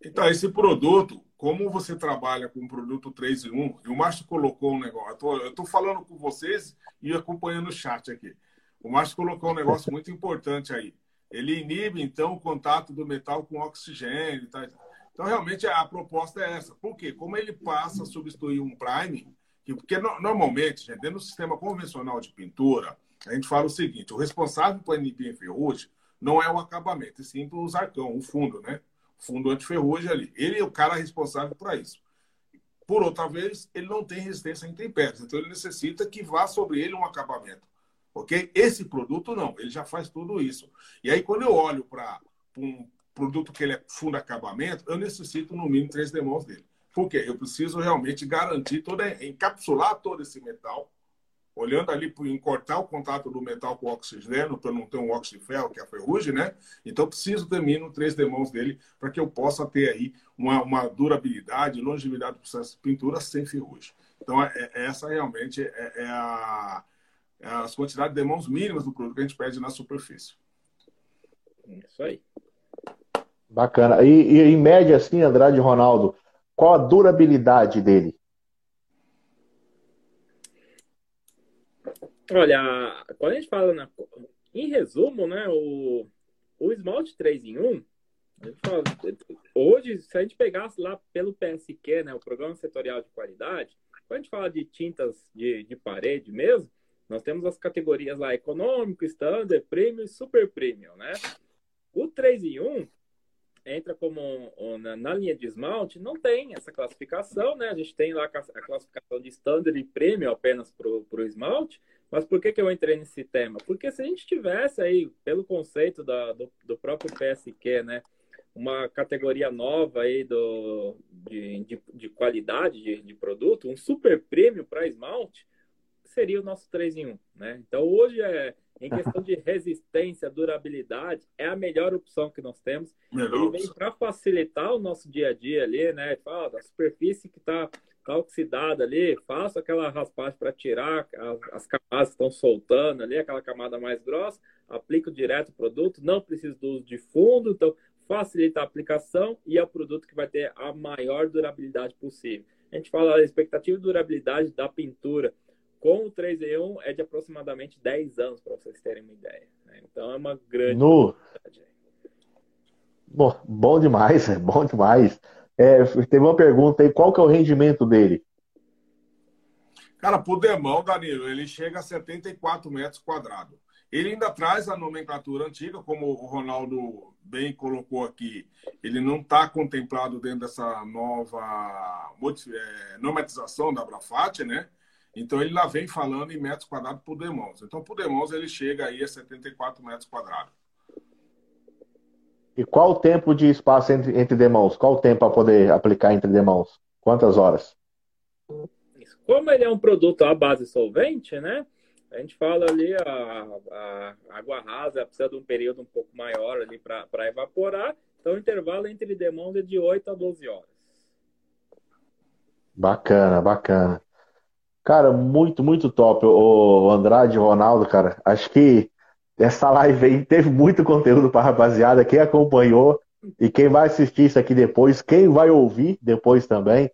Então, esse produto, como você trabalha com o produto 3 em 1, e o Márcio colocou um negócio, eu estou falando com vocês e acompanhando o chat aqui. O Márcio colocou um negócio muito importante aí ele inibe, então, o contato do metal com oxigênio. Tá? Então, realmente, a proposta é essa. Por quê? Como ele passa a substituir um prime, porque normalmente, gente, dentro do sistema convencional de pintura, a gente fala o seguinte, o responsável por inibir ferrugem não é o acabamento, e sim o zarcão, o fundo, né? O fundo antiferrugem ali. Ele é o cara responsável por isso. Por outra vez, ele não tem resistência a intempéries, então ele necessita que vá sobre ele um acabamento. Ok? Esse produto não, ele já faz tudo isso. E aí, quando eu olho para um produto que ele é fundo acabamento, eu necessito no mínimo três demãos dele. Por quê? Eu preciso realmente garantir, toda, encapsular todo esse metal, olhando ali em cortar o contato do metal com o oxigênio, para não ter um óxido de ferro, que é a ferrugem, né? Então, preciso ter mínimo três demãos dele para que eu possa ter aí uma, uma durabilidade, longevidade do processo de pintura sem ferrugem. Então, é, é, essa realmente é, é a as quantidades de mãos mínimas do produto que a gente pede na superfície. Isso aí. Bacana. E, e em média, assim, Andrade e Ronaldo, qual a durabilidade dele? Olha, quando a gente fala na, em resumo, né, o, o esmalte 3 em 1, fala, hoje, se a gente pegasse lá pelo PSQ, né, o Programa Setorial de Qualidade, quando a gente fala de tintas de, de parede mesmo, nós temos as categorias lá econômico, standard, premium e super premium, né? O 3 em 1 entra como na, na, linha de esmalte, não tem essa classificação, né? A gente tem lá a classificação de standard e premium apenas para o esmalte, mas por que, que eu entrei nesse tema? Porque se a gente tivesse aí, pelo conceito da, do, do próprio PSQ, né? Uma categoria nova aí do, de, de, de qualidade de, de produto, um super prêmio para esmalte, seria o nosso 3 em 1, né? Então hoje é em questão de resistência, durabilidade, é a melhor opção que nós temos. Melhor Ele vem para facilitar o nosso dia a dia ali, né? Fala da superfície que está tá oxidada ali, faço aquela raspagem para tirar as, as camadas que estão soltando ali, aquela camada mais grossa, aplico direto o produto, não preciso do uso de fundo, então facilita a aplicação e é o produto que vai ter a maior durabilidade possível. A gente fala da expectativa de durabilidade da pintura com o 3 em 1 é de aproximadamente 10 anos, para vocês terem uma ideia. Né? Então é uma grande. No... Bom, bom demais, é bom demais. É, teve uma pergunta aí: qual que é o rendimento dele? Cara, por demão, Danilo, ele chega a 74 metros quadrados. Ele ainda traz a nomenclatura antiga, como o Ronaldo bem colocou aqui. Ele não está contemplado dentro dessa nova é, normatização da Brafat, né? Então ele lá vem falando em metros quadrados por demãos. Então por demãos ele chega aí a 74 metros quadrados. E qual o tempo de espaço entre, entre demãos? Qual o tempo para poder aplicar entre demãos? Quantas horas? Como ele é um produto à base solvente, né? A gente fala ali a, a água rasa precisa de um período um pouco maior ali para evaporar. Então o intervalo entre demãos é de 8 a 12 horas. Bacana, bacana. Cara, muito, muito top. O Andrade, Ronaldo, cara. Acho que essa live aí teve muito conteúdo para rapaziada. Quem acompanhou e quem vai assistir isso aqui depois, quem vai ouvir depois também.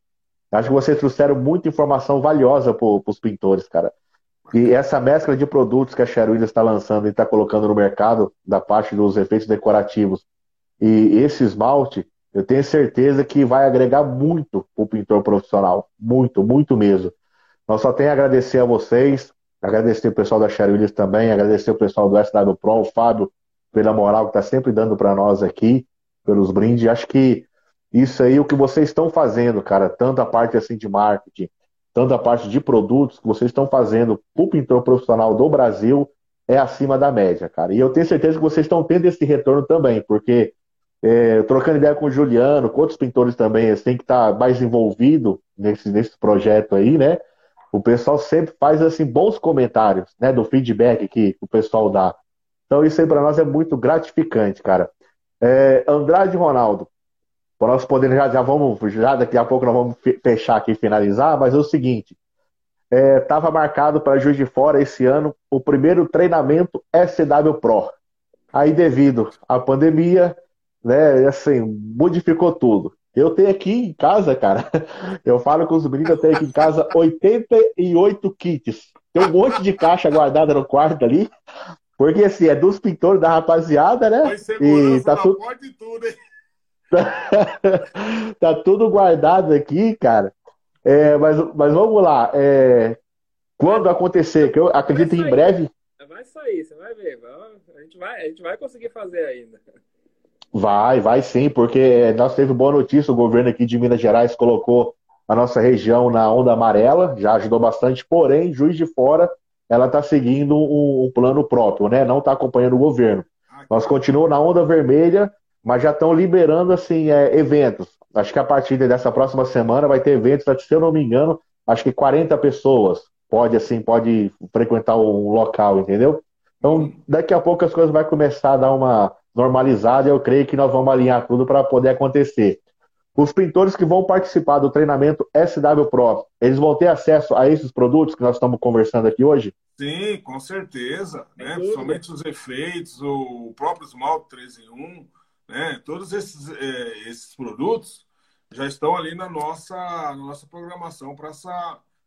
Acho que vocês trouxeram muita informação valiosa para os pintores, cara. E essa mescla de produtos que a Sherwin está lançando e está colocando no mercado, da parte dos efeitos decorativos, e esse esmalte, eu tenho certeza que vai agregar muito o pintor profissional. Muito, muito mesmo. Nós só tenho a agradecer a vocês, agradecer o pessoal da Williams também, agradecer o pessoal do SW Pro, o Fábio, pela moral que está sempre dando para nós aqui, pelos brindes. Acho que isso aí, o que vocês estão fazendo, cara, tanto a parte assim de marketing, tanto a parte de produtos que vocês estão fazendo para o pintor profissional do Brasil, é acima da média, cara. E eu tenho certeza que vocês estão tendo esse retorno também, porque é, trocando ideia com o Juliano, com outros pintores também, têm que estar tá mais envolvido nesse, nesse projeto aí, né? O pessoal sempre faz assim bons comentários, né, do feedback que o pessoal dá. Então isso aí para nós é muito gratificante, cara. É, Andrade Ronaldo, para nós podermos já, já vamos, já daqui a pouco nós vamos fechar aqui finalizar, mas é o seguinte, estava é, marcado para Juiz de Fora esse ano o primeiro treinamento SW Pro. Aí devido à pandemia, né, assim, modificou tudo. Eu tenho aqui em casa, cara, eu falo com os meninos, eu tenho aqui em casa 88 kits. Tem um monte de caixa guardada no quarto ali, porque assim, é dos pintores da rapaziada, né? E tá tudo... e tudo, hein? tá tudo guardado aqui, cara. É, mas, mas vamos lá. É, quando acontecer, que eu acredito em breve. Vai sair, você vai ver. A gente vai, a gente vai conseguir fazer ainda. Vai, vai sim, porque nós teve boa notícia, o governo aqui de Minas Gerais colocou a nossa região na onda amarela, já ajudou bastante, porém, Juiz de Fora, ela está seguindo um, um, plano próprio, né? Não está acompanhando o governo. Nós continuamos na onda vermelha, mas já estão liberando assim é, eventos. Acho que a partir dessa próxima semana vai ter eventos, se eu não me engano, acho que 40 pessoas pode assim pode frequentar o local, entendeu? Então daqui a pouco as coisas vai começar a dar uma normalizada, eu creio que nós vamos alinhar tudo para poder acontecer. Os pintores que vão participar do treinamento SW Pro, eles vão ter acesso a esses produtos que nós estamos conversando aqui hoje? Sim, com certeza. Né? Principalmente os efeitos, o próprio esmalte 3 em 1, né? todos esses, é, esses produtos já estão ali na nossa, na nossa programação para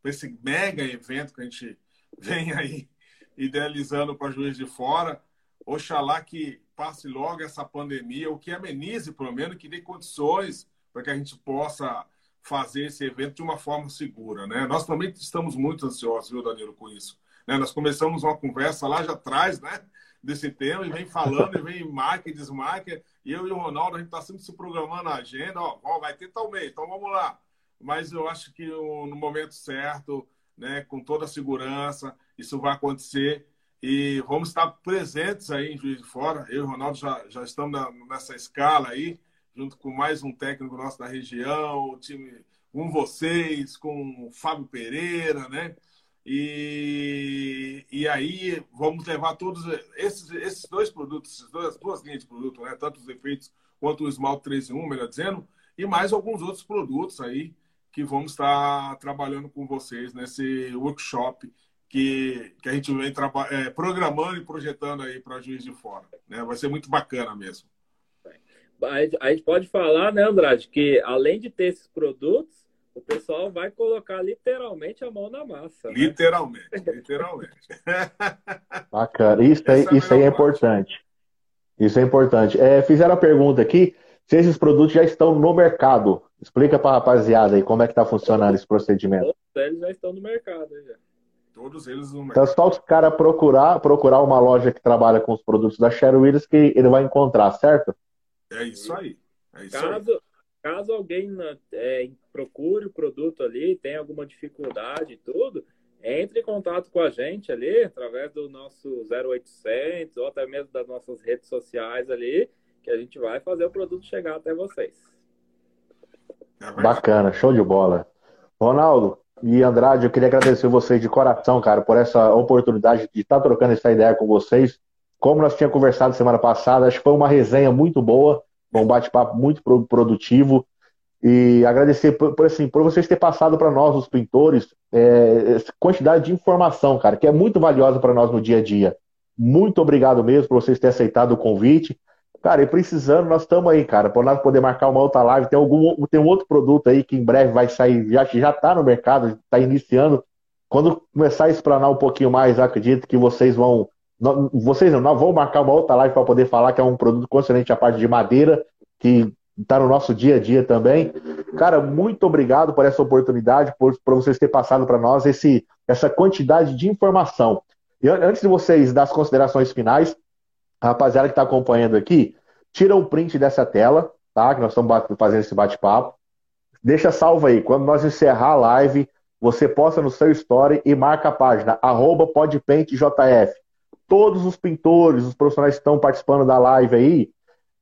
esse mega evento que a gente vem aí idealizando para Juiz de Fora. Oxalá que passe logo essa pandemia, ou que amenize, pelo menos, que dê condições para que a gente possa fazer esse evento de uma forma segura. Né? Nós também estamos muito ansiosos, viu, Danilo, com isso. Né? Nós começamos uma conversa lá já atrás, né? desse tema e vem falando, e vem marca e desmarca. E eu e o Ronaldo, a gente está sempre se programando a agenda. Ó, ó, vai ter tal mês, então vamos lá. Mas eu acho que no momento certo, né, com toda a segurança, isso vai acontecer. E vamos estar presentes aí em Juiz de Fora. Eu e o Ronaldo já, já estamos nessa escala aí, junto com mais um técnico nosso da região, o time com vocês, com o Fábio Pereira, né? E, e aí vamos levar todos esses, esses dois produtos, essas duas, duas linhas de produto, né? tanto os efeitos quanto o esmalte 3 em 1, melhor dizendo, e mais alguns outros produtos aí que vamos estar trabalhando com vocês nesse workshop que, que a gente vem é, programando e projetando aí para Juiz de Fora. Né? Vai ser muito bacana mesmo. A gente pode falar, né, Andrade, que além de ter esses produtos, o pessoal vai colocar literalmente a mão na massa. Né? Literalmente, literalmente. Bacana. Isso aí, é isso aí é importante. Isso é importante. É, fizeram a pergunta aqui se esses produtos já estão no mercado. Explica para a rapaziada aí como é que está funcionando esse procedimento. Todos eles já estão no mercado. Já. Todos eles no mercado. Então, só os caras procurar, procurar uma loja que trabalha com os produtos da Sherry Willis que ele vai encontrar, certo? É isso aí. É isso caso, aí. caso alguém é, procure o produto ali, tenha alguma dificuldade e tudo, entre em contato com a gente ali, através do nosso 0800 ou até mesmo das nossas redes sociais ali, que a gente vai fazer o produto chegar até vocês. É Bacana, show de bola. Ronaldo e Andrade, eu queria agradecer vocês de coração, cara, por essa oportunidade de estar trocando essa ideia com vocês. Como nós tínhamos conversado semana passada, acho que foi uma resenha muito boa, um bate-papo muito produtivo. E agradecer por, por, assim, por vocês ter passado para nós, os pintores, é, essa quantidade de informação, cara, que é muito valiosa para nós no dia a dia. Muito obrigado mesmo por vocês terem aceitado o convite. Cara, e precisando, nós estamos aí, cara, para nós poder marcar uma outra live. Tem, algum, tem um outro produto aí que em breve vai sair, já, já tá no mercado, está iniciando. Quando começar a explanar um pouquinho mais, acredito que vocês vão. Vocês não, nós vamos marcar uma outra live para poder falar que é um produto concernente à parte de madeira, que está no nosso dia a dia também. Cara, muito obrigado por essa oportunidade, por, por vocês terem passado para nós esse, essa quantidade de informação. E antes de vocês das considerações finais, rapaziada que está acompanhando aqui, tira um print dessa tela, tá? Que nós estamos fazendo esse bate-papo. Deixa salvo aí. Quando nós encerrar a live, você posta no seu story e marca a página, arroba podpaintjf. Todos os pintores, os profissionais que estão participando da live aí,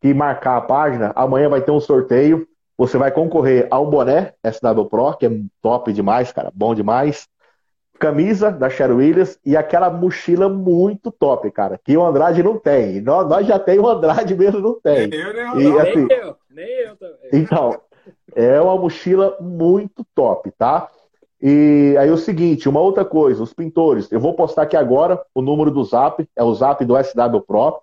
que marcar a página, amanhã vai ter um sorteio. Você vai concorrer a um boné SW Pro, que é top demais, cara, bom demais. Camisa da Cher Williams e aquela mochila muito top, cara, que o Andrade não tem. Nós, nós já tem o Andrade mesmo não tem. Eu, nem, e, assim, nem eu, nem eu também. Então, é uma mochila muito top, tá? E aí o seguinte, uma outra coisa, os pintores, eu vou postar aqui agora o número do Zap, é o Zap do SW Pro.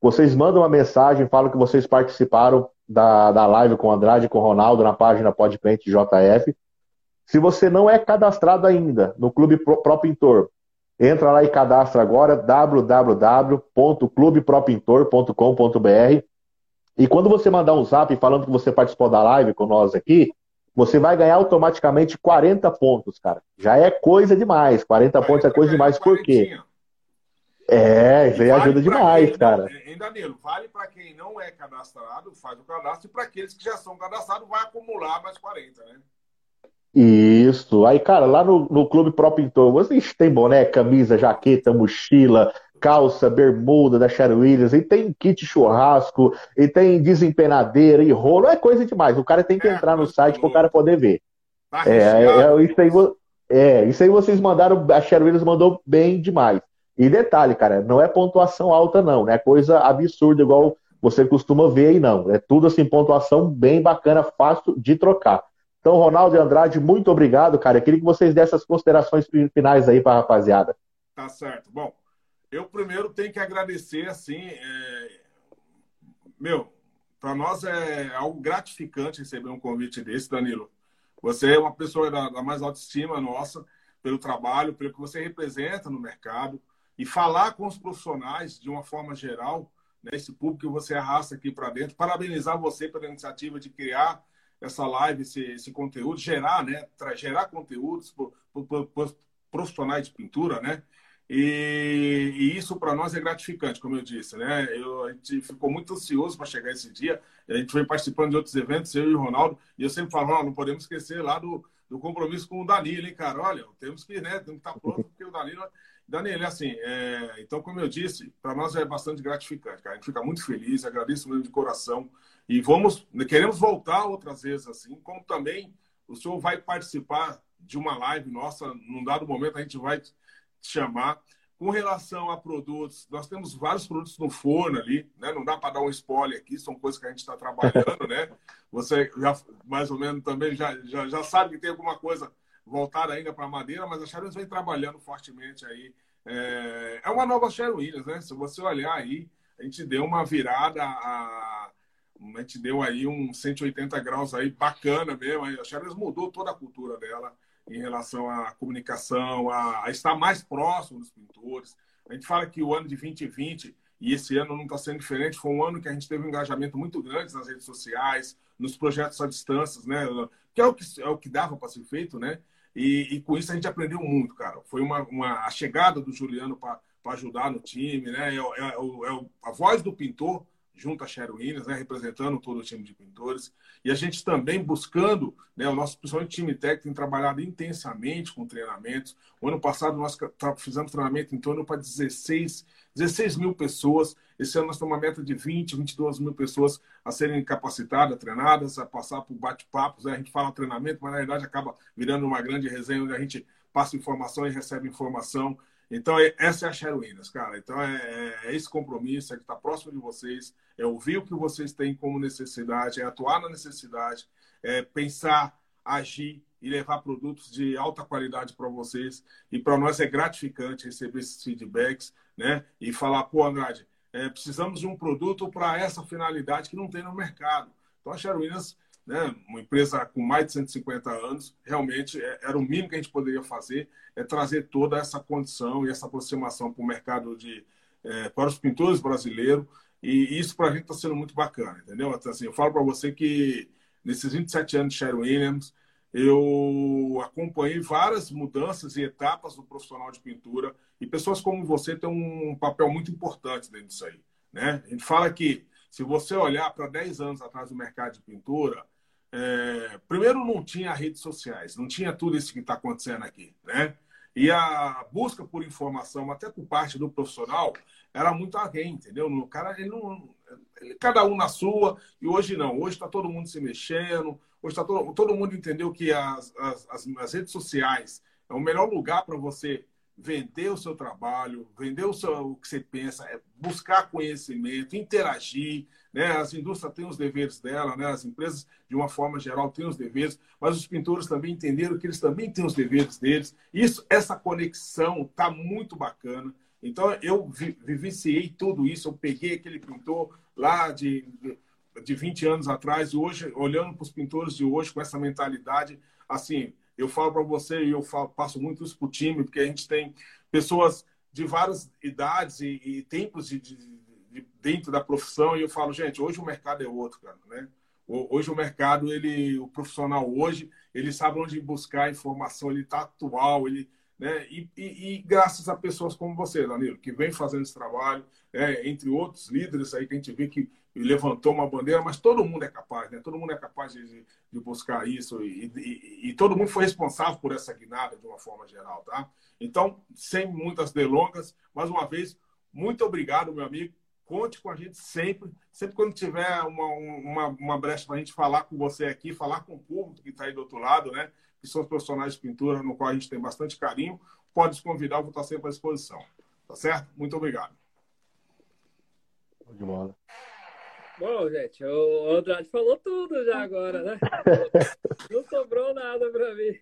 Vocês mandam uma mensagem, falam que vocês participaram da, da live com o Andrade e com o Ronaldo na página Podpaint JF. Se você não é cadastrado ainda no Clube Pro Pintor, entra lá e cadastra agora www.clubepropintor.com.br e quando você mandar um zap falando que você participou da live com nós aqui, você vai ganhar automaticamente 40 pontos, cara. Já é coisa demais. 40 pontos é coisa demais. Por quê? É, isso aí vale ajuda demais, cara. Hein, Danilo? Vale para quem não é cadastrado, faz o cadastro, e para aqueles que já são cadastrados, vai acumular mais 40, né? Isso. Aí, cara, lá no, no Clube Pro Pintor, vocês tem boné, camisa, jaqueta, mochila, calça, bermuda da Sherry Williams, e tem kit churrasco, e tem desempenadeira e rolo, é coisa demais. O cara tem que é, entrar no site para o cara poder ver. Tá é, é, é, isso aí, é, isso aí vocês mandaram, a Sherry Williams mandou bem demais. E detalhe, cara, não é pontuação alta, não, né? Coisa absurda, igual você costuma ver aí, não. É tudo assim, pontuação bem bacana, fácil de trocar. Então, Ronaldo e Andrade, muito obrigado, cara. Eu queria que vocês dessem as considerações finais aí para a rapaziada. Tá certo. Bom, eu primeiro tenho que agradecer, assim, é... meu, para nós é algo gratificante receber um convite desse, Danilo. Você é uma pessoa da, da mais alta estima nossa, pelo trabalho, pelo que você representa no mercado e falar com os profissionais de uma forma geral, né, esse público que você arrasta aqui para dentro. Parabenizar você pela iniciativa de criar essa live, esse, esse conteúdo, gerar, né, gerar conteúdos para profissionais de pintura, né? E, e isso para nós é gratificante, como eu disse, né? Eu, a gente ficou muito ansioso para chegar esse dia. A gente foi participando de outros eventos, eu e o Ronaldo, e eu sempre falo, não podemos esquecer lá do, do compromisso com o Danilo, hein, cara? Olha, temos que, né, temos que estar pronto, porque o Danilo. Danilo, assim, é... então, como eu disse, para nós é bastante gratificante, cara. A gente fica muito feliz, agradeço mesmo de coração. E vamos, queremos voltar outras vezes, assim, como também o senhor vai participar de uma live nossa, num dado momento a gente vai chamar. Com relação a produtos, nós temos vários produtos no forno ali, né? Não dá para dar um spoiler aqui, são coisas que a gente está trabalhando, né? Você já mais ou menos também já, já, já sabe que tem alguma coisa voltada ainda para madeira, mas a Sharon vem trabalhando fortemente aí. É, é uma nova Sharon Williams, né? Se você olhar aí, a gente deu uma virada a, a gente deu aí um 180 graus aí bacana mesmo. A Sharon mudou toda a cultura dela em relação à comunicação, a, a, estar mais próximo dos pintores. A gente fala que o ano de 2020, e esse ano não está sendo diferente, foi um ano que a gente teve um engajamento muito grande nas redes sociais, nos projetos à distância, né? Que é o que, é o que dava para ser feito, né? E, e, com isso a gente aprendeu muito, cara. Foi uma, uma a chegada do Juliano para ajudar no time, né? É, é, é, a voz do pintor junto a Sharon Williams, né, representando todo o time de pintores. E a gente também buscando, né, o nosso principalmente time técnico tem trabalhado intensamente com treinamentos. O ano passado nós fizemos treinamento em torno para 16, 16 mil pessoas. Esse ano nós temos uma meta de 20, 22 mil pessoas a serem capacitadas, treinadas, a passar por bate-papos. Né? A gente fala treinamento, mas na verdade acaba virando uma grande resenha onde a gente passa informação e recebe informação. Então, é, essa é a Sharuínas, cara. Então, é, é, é, esse compromisso, é que está próximo de vocês, é ouvir o que vocês têm como necessidade, é atuar na necessidade, é pensar, agir e levar produtos de alta qualidade para vocês. E para nós é gratificante receber esses feedbacks, né? E falar, pô, Andrade, é, precisamos de um produto para essa finalidade que não tem no mercado. Então, a Sharuínas né, uma empresa com mais de 150 anos, realmente é, era o mínimo que a gente poderia fazer, é trazer toda essa condição e essa aproximação para o mercado de é, para os pintores brasileiros, e isso para a gente está sendo muito bacana, entendeu? Então, assim, eu falo para você que nesses 27 anos de Sherwin Williams, eu acompanhei várias mudanças e etapas do profissional de pintura, e pessoas como você têm um papel muito importante dentro disso aí. Né? A gente fala que, se você olhar para 10 anos atrás do mercado de pintura, é, primeiro, não tinha redes sociais, não tinha tudo isso que está acontecendo aqui, né? E a busca por informação, até por parte do profissional, era muito alguém, entendeu? O cara, ele não, ele, cada um na sua, e hoje não. Hoje está todo mundo se mexendo, hoje está todo, todo mundo entendeu que as, as, as, as redes sociais é o melhor lugar para você vender o seu trabalho, vender o, seu, o que você pensa, é buscar conhecimento, interagir. Né? As indústrias têm os deveres dela, né? as empresas, de uma forma geral, têm os deveres, mas os pintores também entenderam que eles também têm os deveres deles. Isso, essa conexão está muito bacana. Então, eu vi, vivenciei tudo isso. Eu peguei aquele pintor lá de, de 20 anos atrás e hoje, olhando para os pintores de hoje com essa mentalidade, assim, eu falo para você e eu falo, passo muito isso para o time, porque a gente tem pessoas de várias idades e, e tempos de, de, de, dentro da profissão e eu falo, gente, hoje o mercado é outro, cara, né? Hoje o mercado, ele, o profissional hoje, ele sabe onde buscar informação, ele está atual, ele, né? E, e, e, graças a pessoas como você, Danilo, que vem fazendo esse trabalho, né? entre outros líderes aí que a gente vê que levantou uma bandeira, mas todo mundo é capaz, né? Todo mundo é capaz de, de buscar isso e, e, e, todo mundo foi responsável por essa guinada de uma forma geral, tá? Então, sem muitas delongas, mais uma vez, muito obrigado, meu amigo. Conte com a gente sempre, sempre quando tiver uma, uma, uma brecha para a gente falar com você aqui, falar com o público que está aí do outro lado, né? Que são os profissionais de pintura, no qual a gente tem bastante carinho. Pode se convidar, eu vou estar sempre à disposição. Tá certo? Muito obrigado. De bola. Bom, gente, o Andrade falou tudo já agora, né? Não sobrou nada para mim.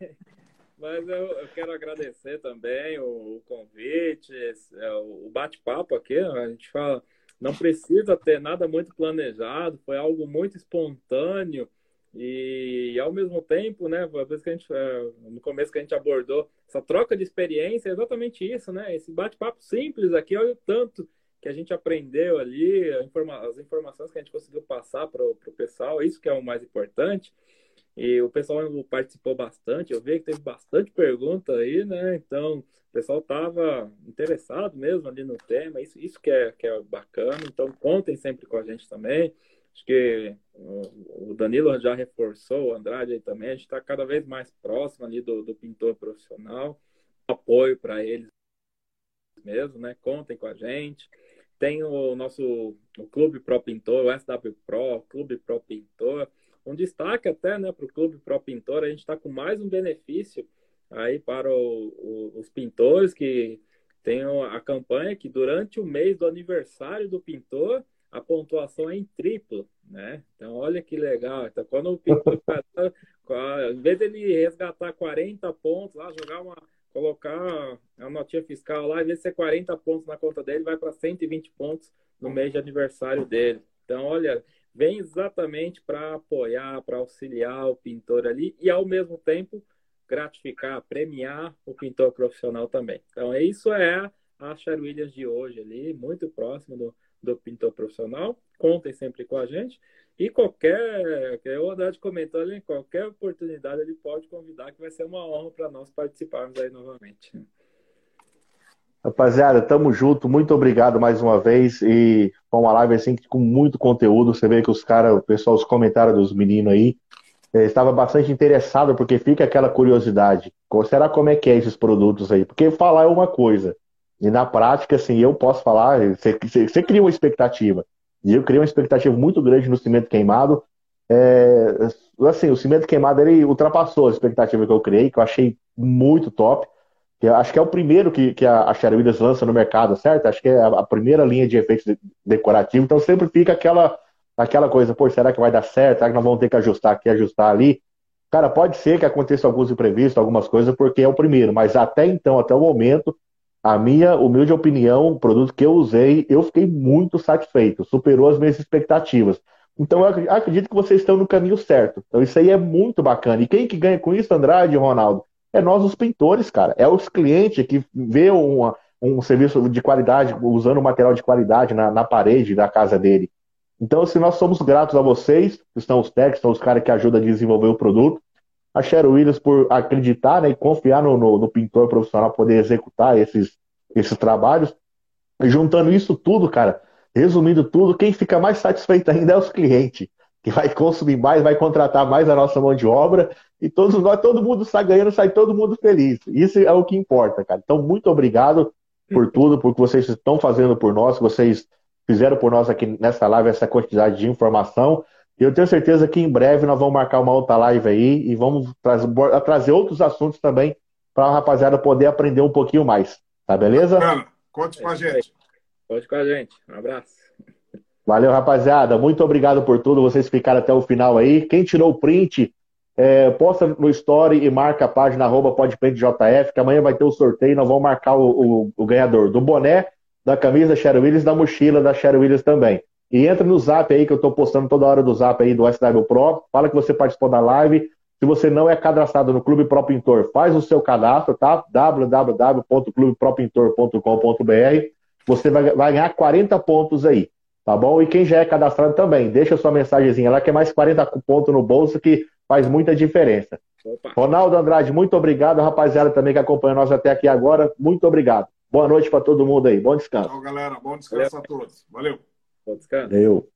Mas eu, eu, quero agradecer também o, o convite, esse, é, o bate-papo aqui. A gente fala, não precisa ter nada muito planejado, foi algo muito espontâneo. E, e ao mesmo tempo, né, a vez que a gente, é, no começo que a gente abordou essa troca de experiência, é exatamente isso, né? Esse bate-papo simples aqui, olha o tanto que a gente aprendeu ali, as informações que a gente conseguiu passar para o pessoal, isso que é o mais importante. E o pessoal participou bastante, eu vi que teve bastante pergunta aí, né? Então, o pessoal estava interessado mesmo ali no tema, isso, isso que, é, que é bacana. Então, contem sempre com a gente também. Acho que o Danilo já reforçou, o Andrade aí também, a gente está cada vez mais próximo ali do, do pintor profissional, apoio para eles mesmo, né? Contem com a gente. Tem o nosso o Clube Pro Pintor, o SW Pro, Clube Pro Pintor. Um destaque até né, para o Clube Pro Pintor, a gente está com mais um benefício aí para o, o, os pintores que tem a campanha que durante o mês do aniversário do pintor a pontuação é em triplo, né? Então, olha que legal. Então, quando o pintor, em vez dele resgatar 40 pontos, lá, jogar uma, colocar a notinha fiscal lá, em vez de ser 40 pontos na conta dele, vai para 120 pontos no mês de aniversário dele. Então, olha, vem exatamente para apoiar, para auxiliar o pintor ali e, ao mesmo tempo, gratificar, premiar o pintor profissional também. Então, isso é a Cher Williams de hoje ali, muito próximo do, do pintor profissional. Contem sempre com a gente. E qualquer, que o Haddad comentou ali, qualquer oportunidade ele pode convidar, que vai ser uma honra para nós participarmos aí novamente. Rapaziada, tamo junto, muito obrigado mais uma vez. E foi uma live assim com muito conteúdo. Você vê que os caras, o pessoal, os comentários dos meninos aí, eh, estava bastante interessado, porque fica aquela curiosidade. Será como é que é esses produtos aí? Porque falar é uma coisa. E na prática, assim, eu posso falar, você, você cria uma expectativa. E eu criei uma expectativa muito grande no cimento queimado. É, assim, o cimento queimado ele ultrapassou a expectativa que eu criei, que eu achei muito top. Eu acho que é o primeiro que, que a, a Williams lança no mercado, certo? Acho que é a, a primeira linha de efeitos de, decorativos. Então sempre fica aquela, aquela coisa, pô, será que vai dar certo? Será que nós vamos ter que ajustar aqui, ajustar ali? Cara, pode ser que aconteça alguns imprevistos, algumas coisas, porque é o primeiro, mas até então, até o momento, a minha humilde opinião, o produto que eu usei, eu fiquei muito satisfeito, superou as minhas expectativas. Então eu acredito que vocês estão no caminho certo. Então isso aí é muito bacana. E quem que ganha com isso, Andrade e Ronaldo? É nós os pintores, cara. É os clientes que vê uma, um serviço de qualidade, usando material de qualidade na, na parede da casa dele. Então, se nós somos gratos a vocês, que estão os técnicos, são os caras que ajudam a desenvolver o produto, a Cheryl Williams por acreditar né, e confiar no, no, no pintor profissional poder executar esses, esses trabalhos. E juntando isso tudo, cara, resumindo tudo, quem fica mais satisfeito ainda é os clientes, que vai consumir mais, vai contratar mais a nossa mão de obra, e todos nós, todo mundo sai ganhando, sai todo mundo feliz. Isso é o que importa, cara. Então, muito obrigado por tudo, por que vocês estão fazendo por nós, vocês fizeram por nós aqui nessa live, essa quantidade de informação. E eu tenho certeza que em breve nós vamos marcar uma outra live aí e vamos trazer, trazer outros assuntos também para a rapaziada poder aprender um pouquinho mais. Tá beleza? Bacana. Conte com a gente. Conte com a gente. Um abraço. Valeu, rapaziada. Muito obrigado por tudo. Vocês ficaram até o final aí. Quem tirou o print, é, posta no story e marca a página arroba podprintjf, que amanhã vai ter o sorteio. Nós vamos marcar o, o, o ganhador do boné, da camisa da Sherry Williams da mochila da Sherry Williams também. E entra no zap aí, que eu estou postando toda hora do zap aí do SW Pro. Fala que você participou da live. Se você não é cadastrado no Clube Pro Pintor, faz o seu cadastro, tá? www.clubepropintor.com.br. Você vai, vai ganhar 40 pontos aí, tá bom? E quem já é cadastrado também, deixa sua mensagenzinha lá, que é mais 40 pontos no bolso, que faz muita diferença. Opa. Ronaldo Andrade, muito obrigado. Rapaziada também que acompanha nós até aqui agora, muito obrigado. Boa noite para todo mundo aí. Bom descanso. Tchau, galera. Bom descanso Valeu. a todos. Valeu. Bom descanso. Valeu.